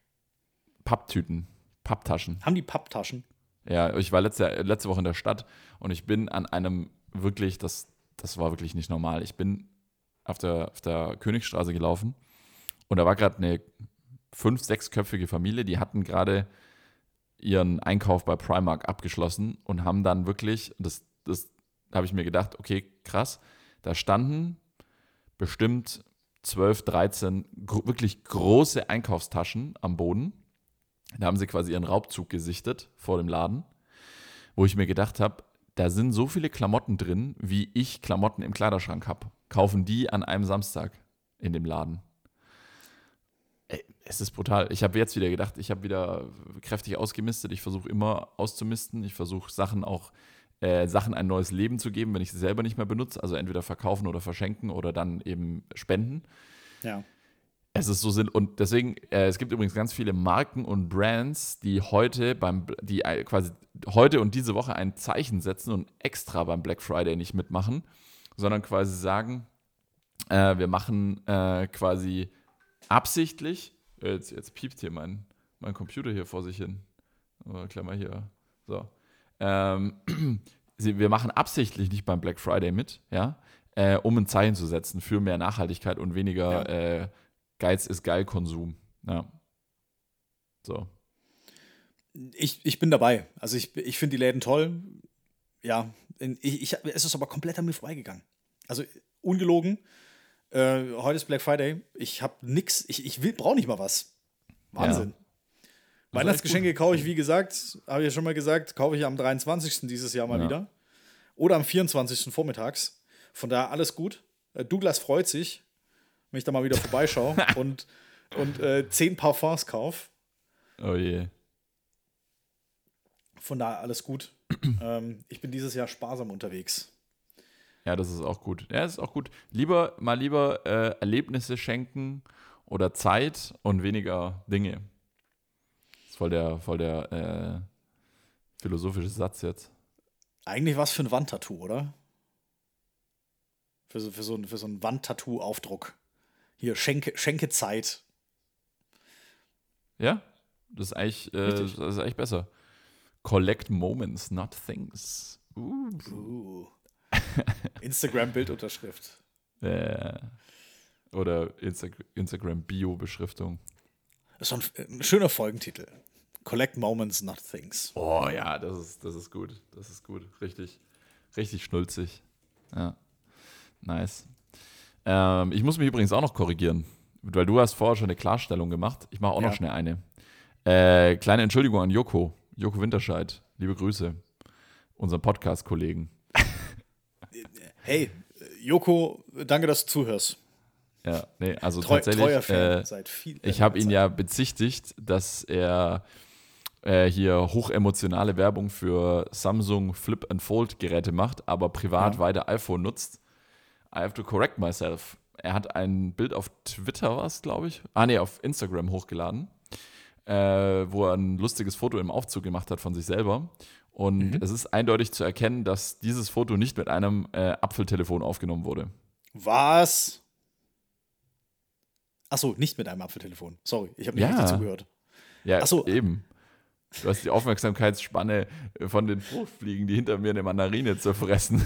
Papptüten, Papptaschen. Haben die Papptaschen? Ja, ich war letzte, letzte Woche in der Stadt und ich bin an einem wirklich, das, das war wirklich nicht normal. Ich bin auf der, auf der Königstraße gelaufen und da war gerade eine fünf-, sechsköpfige Familie, die hatten gerade ihren Einkauf bei Primark abgeschlossen und haben dann wirklich, das, das habe ich mir gedacht, okay, krass, da standen bestimmt 12, 13 gro wirklich große Einkaufstaschen am Boden. Da haben sie quasi ihren Raubzug gesichtet vor dem Laden, wo ich mir gedacht habe, da sind so viele Klamotten drin, wie ich Klamotten im Kleiderschrank habe. Kaufen die an einem Samstag in dem Laden. Ey, es ist brutal. Ich habe jetzt wieder gedacht, ich habe wieder kräftig ausgemistet. Ich versuche immer auszumisten. Ich versuche Sachen auch, äh, Sachen ein neues Leben zu geben, wenn ich sie selber nicht mehr benutze. Also entweder verkaufen oder verschenken oder dann eben spenden. Ja. Es ist so Sinn und deswegen, äh, es gibt übrigens ganz viele Marken und Brands, die heute beim, die äh, quasi heute und diese Woche ein Zeichen setzen und extra beim Black Friday nicht mitmachen, sondern quasi sagen, äh, wir machen äh, quasi absichtlich, äh, jetzt, jetzt piept hier mein, mein Computer hier vor sich hin. Äh, Klammer hier. So. Ähm, wir machen absichtlich nicht beim Black Friday mit, ja, äh, um ein Zeichen zu setzen für mehr Nachhaltigkeit und weniger Ja. äh, Geiz ist geil Konsum. Ja. So. Ich, ich bin dabei. Also ich, ich finde die Läden toll. Ja, ich, ich, es ist aber komplett an mir vorbeigegangen. Also ungelogen. Äh, heute ist Black Friday. Ich habe nix. Ich, ich brauche nicht mal was. Wahnsinn. Weihnachtsgeschenke kaufe ich, wie gesagt, habe ich ja schon mal gesagt, kaufe ich am 23. dieses Jahr mal Ja. wieder. Oder am 24. vormittags. Von daher alles gut. Äh, Douglas freut sich, wenn ich da mal wieder vorbeischaue und, und äh, zehn Parfums kaufe. Oh je. Von daher alles gut. ähm, ich bin dieses Jahr sparsam unterwegs. Ja, das ist auch gut. Ja, das ist auch gut. Lieber, mal lieber äh, Erlebnisse schenken oder Zeit und weniger Dinge. Das ist voll der, voll der äh, philosophische Satz jetzt. Eigentlich was für ein Wandtattoo, oder? Für so, für so, ein- für so ein Wandtattoo-Aufdruck. Hier, Schenke, Schenke Zeit. Ja, das ist eigentlich, äh, das ist eigentlich besser. Collect moments, not things. Uh. Uh. Instagram-Bildunterschrift. Äh, oder Insta Instagram-Bio-Beschriftung. Das ist schon ein, ein schöner Folgentitel. Collect Moments, not Things. Oh ja, das ist, das ist gut. Das ist gut. Richtig, richtig schnulzig. Ja. Nice. Ähm, ich muss mich übrigens auch noch korrigieren, weil du hast vorher schon eine Klarstellung gemacht. Ich mache auch noch Ja. schnell eine. Äh, kleine Entschuldigung an Joko. Joko Winterscheid. Liebe Grüße. Unseren Podcast-Kollegen. Hey, Joko, danke, dass du zuhörst. Ja, nee, also Treu, tatsächlich. treuer Fan äh, seit viel. Ich habe ihn ja bezichtigt, dass er äh, hier hochemotionale Werbung für Samsung Flip and Fold Geräte macht, aber privat Ja. weiter iPhone nutzt. I have to correct myself. Er hat ein Bild auf Twitter, was glaube ich, ah nee, auf Instagram hochgeladen, äh, wo er ein lustiges Foto im Aufzug gemacht hat von sich selber. Und Mhm. es ist eindeutig zu erkennen, dass dieses Foto nicht mit einem äh, Apfeltelefon aufgenommen wurde. Was? Achso, nicht mit einem Apfeltelefon. Sorry, ich habe nicht Ja. richtig zugehört. Ja, Ach so. eben. Du hast die Aufmerksamkeitsspanne von den Fruchtfliegen, die hinter mir eine Mandarine zerfressen.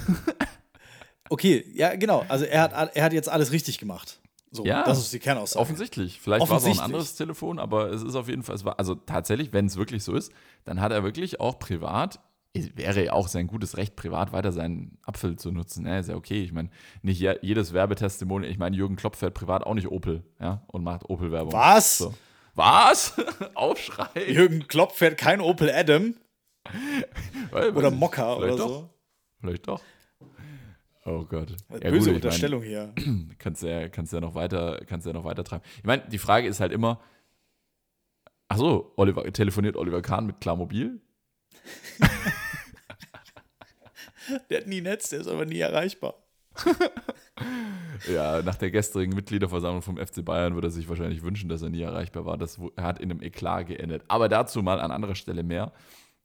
Okay, ja, genau. Also er hat, er hat jetzt alles richtig gemacht. So, Ja. das ist die Kernaussage. Offensichtlich. Vielleicht war es auch ein anderes Telefon, aber es ist auf jeden Fall, es war, also tatsächlich, wenn es wirklich so ist, dann hat er wirklich auch privat, es wäre ja auch sein gutes Recht, privat weiter seinen Apfel zu nutzen. Ja, ist ja okay. Ich meine, nicht je- jedes Werbetestimonial, ich meine, Jürgen Klopp fährt privat auch nicht Opel, ja, und macht Opel-Werbung. Was? So. Was? Aufschrei. Jürgen Klopp fährt kein Opel Adam oder Mokka Vielleicht oder doch. so. Vielleicht doch. Oh Gott. Ja, Böse gut, Unterstellung mein, hier. Kannst ja, kannst ja noch weiter, kannst ja noch weiter treiben. Ich meine, die Frage ist halt immer, ach so, Oliver, telefoniert Oliver Kahn mit Klarmobil? der hat nie Netz, der ist aber nie erreichbar. ja, nach der gestrigen Mitgliederversammlung vom FC Bayern würde er sich wahrscheinlich wünschen, dass er nie erreichbar war. Das hat in einem Eklat geendet. Aber dazu mal an anderer Stelle mehr.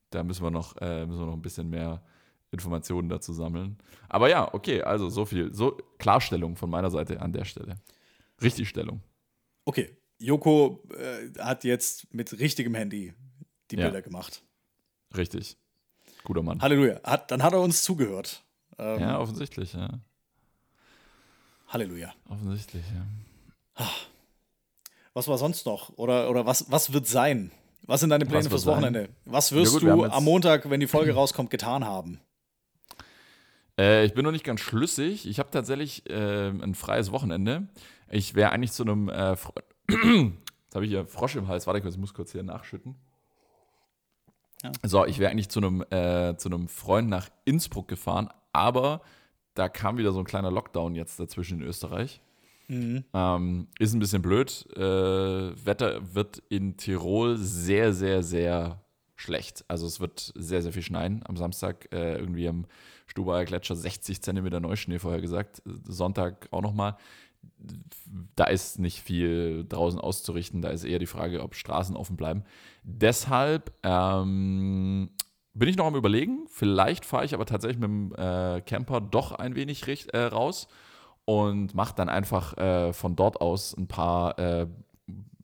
Da müssen wir noch, äh, müssen wir noch ein bisschen mehr Informationen dazu sammeln. Aber ja, okay, also so viel. So Klarstellung von meiner Seite an der Stelle. Richtigstellung. Okay, Joko äh, hat jetzt mit richtigem Handy die ja. Bilder gemacht. Richtig. Guter Mann. Halleluja. Hat, dann hat er uns zugehört. Ähm, ja, offensichtlich, ja. Halleluja. Offensichtlich, ja. Was war sonst noch? Oder, oder was, was wird sein? Was sind deine Pläne fürs Wochenende? Was wirst ja, gut, du am Montag, wenn die Folge rauskommt, getan haben? Äh, ich bin noch nicht ganz schlüssig. Ich habe tatsächlich äh, ein freies Wochenende. Ich wäre eigentlich zu einem. Äh, Jetzt habe ich hier Frosch im Hals. Warte, ich muss kurz hier nachschütten. Ja. So, ich wäre eigentlich zu einem, äh, zu einem Freund nach Innsbruck gefahren, aber da kam wieder so ein kleiner Lockdown jetzt dazwischen in Österreich. Mhm. Ähm, ist ein bisschen blöd. Äh, Wetter wird in Tirol sehr, sehr, sehr schlecht. Also es wird sehr, sehr viel schneien. Am Samstag äh, irgendwie am Stubaier Gletscher 60 Zentimeter Neuschnee vorher gesagt. Sonntag auch nochmal. Da ist nicht viel draußen auszurichten. Da ist eher die Frage, ob Straßen offen bleiben. Deshalb ähm, bin ich noch am Überlegen. Vielleicht fahre ich aber tatsächlich mit dem äh, Camper doch ein wenig äh, raus und mache dann einfach äh, von dort aus ein paar äh,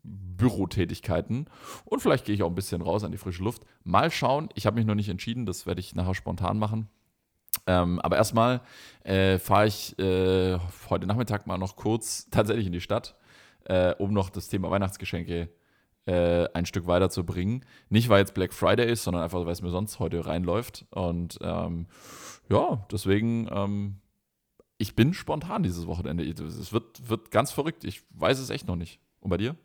Bürotätigkeiten und vielleicht gehe ich auch ein bisschen raus an die frische Luft. Mal schauen. Ich habe mich noch nicht entschieden. Das werde ich nachher spontan machen. Ähm, aber erstmal äh, fahre ich äh, heute Nachmittag mal noch kurz tatsächlich in die Stadt, um noch das Thema Weihnachtsgeschenke äh, ein Stück weiter zu bringen. Nicht, weil jetzt Black Friday ist, sondern einfach, weil es mir sonst heute reinläuft. Und ähm, ja, deswegen, ähm, ich bin spontan dieses Wochenende. Es wird, wird ganz verrückt. Ich weiß es echt noch nicht. Und bei dir?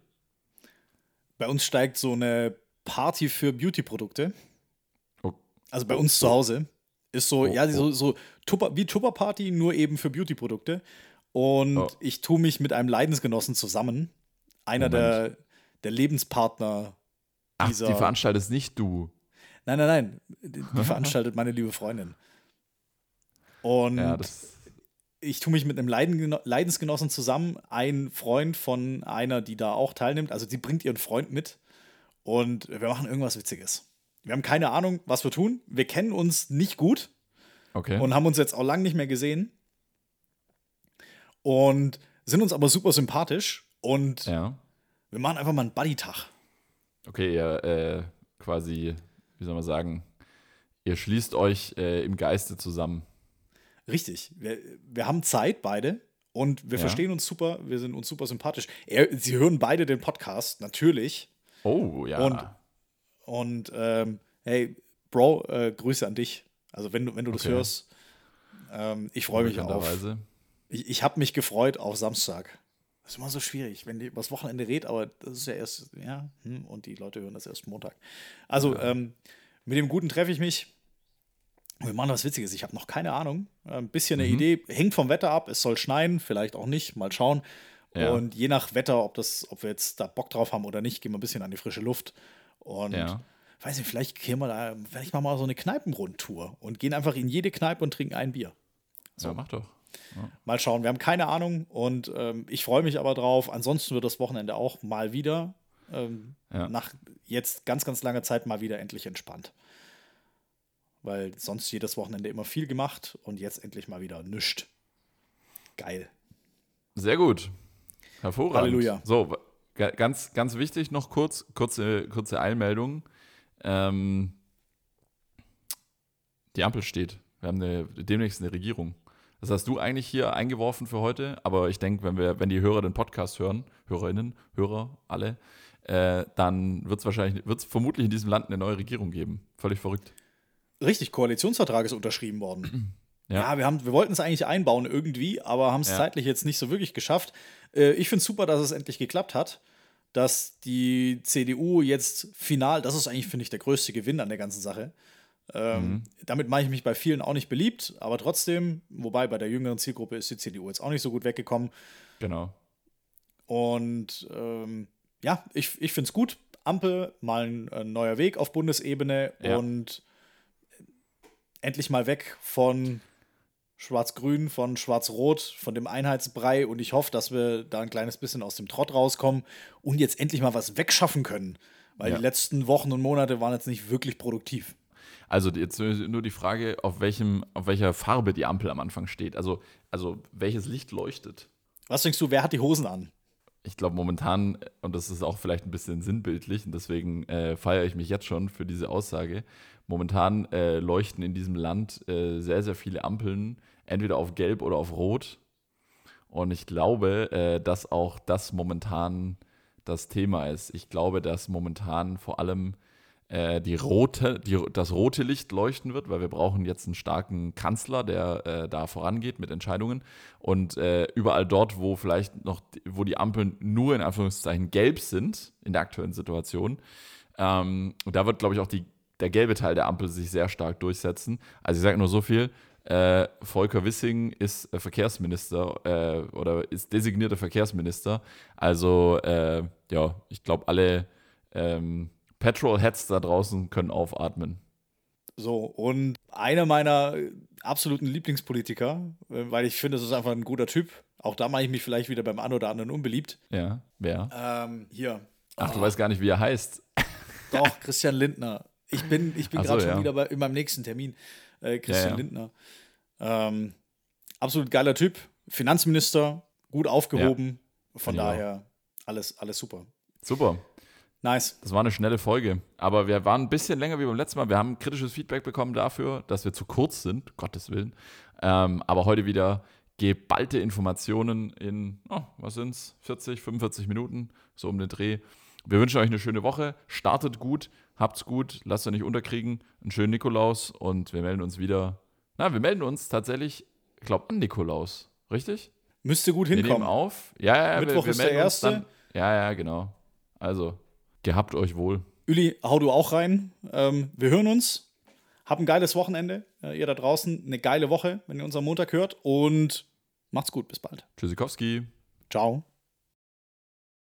Bei uns steigt so eine Party für Beauty-Produkte. Oh. Also bei uns zu Hause. Ist so, oh, ja, so, oh. so Tupper, wie Tupper-Party, nur eben für Beauty-Produkte. Und oh. ich tue mich mit einem Leidensgenossen zusammen. Einer Moment. der der Lebenspartner dieser. Ach, die veranstaltest nicht du. Nein, nein, nein. Die, die veranstaltet meine liebe Freundin. Und ja, ich tue mich mit einem Leiden, Leidensgenossen zusammen, ein Freund von einer, die da auch teilnimmt. Also sie bringt ihren Freund mit und wir machen irgendwas Witziges. Wir haben keine Ahnung, was wir tun. Wir kennen uns nicht gut okay. und haben uns jetzt auch lange nicht mehr gesehen. Und sind uns aber super sympathisch und ja. Wir machen einfach mal einen Buddy-Tag. Okay, ihr äh, quasi, wie soll man sagen, ihr schließt euch äh, im Geiste zusammen. Richtig. Wir, wir haben Zeit, beide. Und wir ja. verstehen uns super, wir sind uns super sympathisch. Er, sie hören beide den Podcast, natürlich. Oh, ja. Und, und ähm, hey, Bro, äh, Grüße an dich. Also, wenn du, wenn du okay. das hörst, ähm, ich freue mich auf. Ich, ich habe mich gefreut auf Samstag. Das ist immer so schwierig, wenn die übers Wochenende redet, aber das ist ja erst, ja, hm, und die Leute hören das erst Montag. Also, ja. ähm, mit dem Guten treffe ich mich. Wir machen was Witziges. Ich habe noch keine Ahnung. Ein bisschen eine mhm. Idee. Hängt vom Wetter ab. Es soll schneien, vielleicht auch nicht. Mal schauen. Ja. Und je nach Wetter, ob, das, ob wir jetzt da Bock drauf haben oder nicht, gehen wir ein bisschen an die frische Luft. Und ja. weiß nicht, vielleicht gehen wir da, vielleicht machen wir mal so eine Kneipenrundtour und gehen einfach in jede Kneipe und trinken ein Bier. So. Ja, mach doch. Ja. Mal schauen, wir haben keine Ahnung und ähm, ich freue mich aber drauf. Ansonsten wird das Wochenende auch mal wieder ähm, ja. nach jetzt ganz, ganz langer Zeit mal wieder endlich entspannt. Weil sonst jedes Wochenende immer viel gemacht und jetzt endlich mal wieder nischt. Geil. Sehr gut. Hervorragend. Halleluja. So, ganz, ganz wichtig noch kurz, kurze, kurze Eilmeldung. Ähm, die Ampel steht. Wir haben eine, demnächst eine Regierung. Das hast du eigentlich hier eingeworfen für heute, aber ich denke, wenn wir, wenn die Hörer den Podcast hören, Hörerinnen, Hörer, alle, äh, dann wird es wahrscheinlich, wird es vermutlich in diesem Land eine neue Regierung geben. Völlig verrückt. Richtig, Koalitionsvertrag ist unterschrieben worden. Ja, ja wir, wir wollten es eigentlich einbauen irgendwie, aber haben es ja. zeitlich jetzt nicht so wirklich geschafft. Äh, ich finde es super, dass es endlich geklappt hat, dass die CDU jetzt final, das ist eigentlich, finde ich, der größte Gewinn an der ganzen Sache, Ähm, mhm. Damit mache ich mich bei vielen auch nicht beliebt, aber trotzdem, wobei bei der jüngeren Zielgruppe ist die CDU jetzt auch nicht so gut weggekommen. Genau. Und ähm, ja, ich, ich finde es gut. Ampel, mal ein, ein, neuer Weg auf Bundesebene ja. und endlich mal weg von Schwarz-Grün, von Schwarz-Rot, von dem Einheitsbrei. Und ich hoffe, dass wir da ein kleines bisschen aus dem Trott rauskommen und jetzt endlich mal was wegschaffen können. Weil ja. die letzten Wochen und Monate waren jetzt nicht wirklich produktiv. Also jetzt nur die Frage, auf, welchem, auf welcher Farbe die Ampel am Anfang steht. Also, also welches Licht leuchtet. Was denkst du, wer hat die Hosen an? Ich glaube momentan, und das ist auch vielleicht ein bisschen sinnbildlich, und deswegen äh, feiere ich mich jetzt schon für diese Aussage, momentan äh, leuchten in diesem Land äh, sehr, sehr viele Ampeln, entweder auf Gelb oder auf Rot. Und ich glaube, äh, dass auch das momentan das Thema ist. Ich glaube, dass momentan vor allem äh, die rote, die, das rote Licht leuchten wird, weil wir brauchen jetzt einen starken Kanzler, der äh, da vorangeht mit Entscheidungen. Und äh, überall dort, wo vielleicht noch, wo die Ampeln nur in Anführungszeichen gelb sind, in der aktuellen Situation, ähm, da wird, glaube ich, auch die, der gelbe Teil der Ampel sich sehr stark durchsetzen. Also ich sage nur so viel, äh, Volker Wissing ist äh, Verkehrsminister äh, oder ist designierter Verkehrsminister. Also äh, ja, ich glaube, alle ähm, Petrol-Heads da draußen können aufatmen. So, und einer meiner absoluten Lieblingspolitiker, äh, weil ich finde, das ist einfach ein guter Typ. Auch da mache ich mich vielleicht wieder beim einen oder anderen unbeliebt. Ja, wer? Ähm, hier. Ach, oh. du weißt gar nicht, wie er heißt. Doch, Christian Lindner. Ich bin, ich bin gerade so, schon ja. wieder bei, in meinem nächsten Termin. Äh, Christian ja, ja. Lindner. Ähm, absolut geiler Typ. Finanzminister, gut aufgehoben. Von daher alles, alles super. Super. Nice. Das war eine schnelle Folge. Aber wir waren ein bisschen länger wie beim letzten Mal. Wir haben kritisches Feedback bekommen dafür, dass wir zu kurz sind, Gottes Willen. Ähm, aber heute wieder geballte Informationen in, oh, was es, 40, 45 Minuten, so um den Dreh. Wir wünschen euch eine schöne Woche. Startet gut, habt's gut, lasst euch nicht unterkriegen. Einen schönen Nikolaus und wir melden uns wieder. Na, wir melden uns tatsächlich, ich glaube, an Nikolaus. Richtig? Müsste gut hinkommen. Wir nehmen auf. Ja, ja, Mittwoch wir, wir ist der erste. Dann, ja, ja, genau. Also, Gehabt euch wohl. Uli, hau du auch rein. Ähm, wir hören uns. Hab ein geiles Wochenende. Äh, ihr da draußen eine geile Woche, wenn ihr uns am Montag hört. Und macht's gut. Bis bald. Tschüssikowski. Ciao.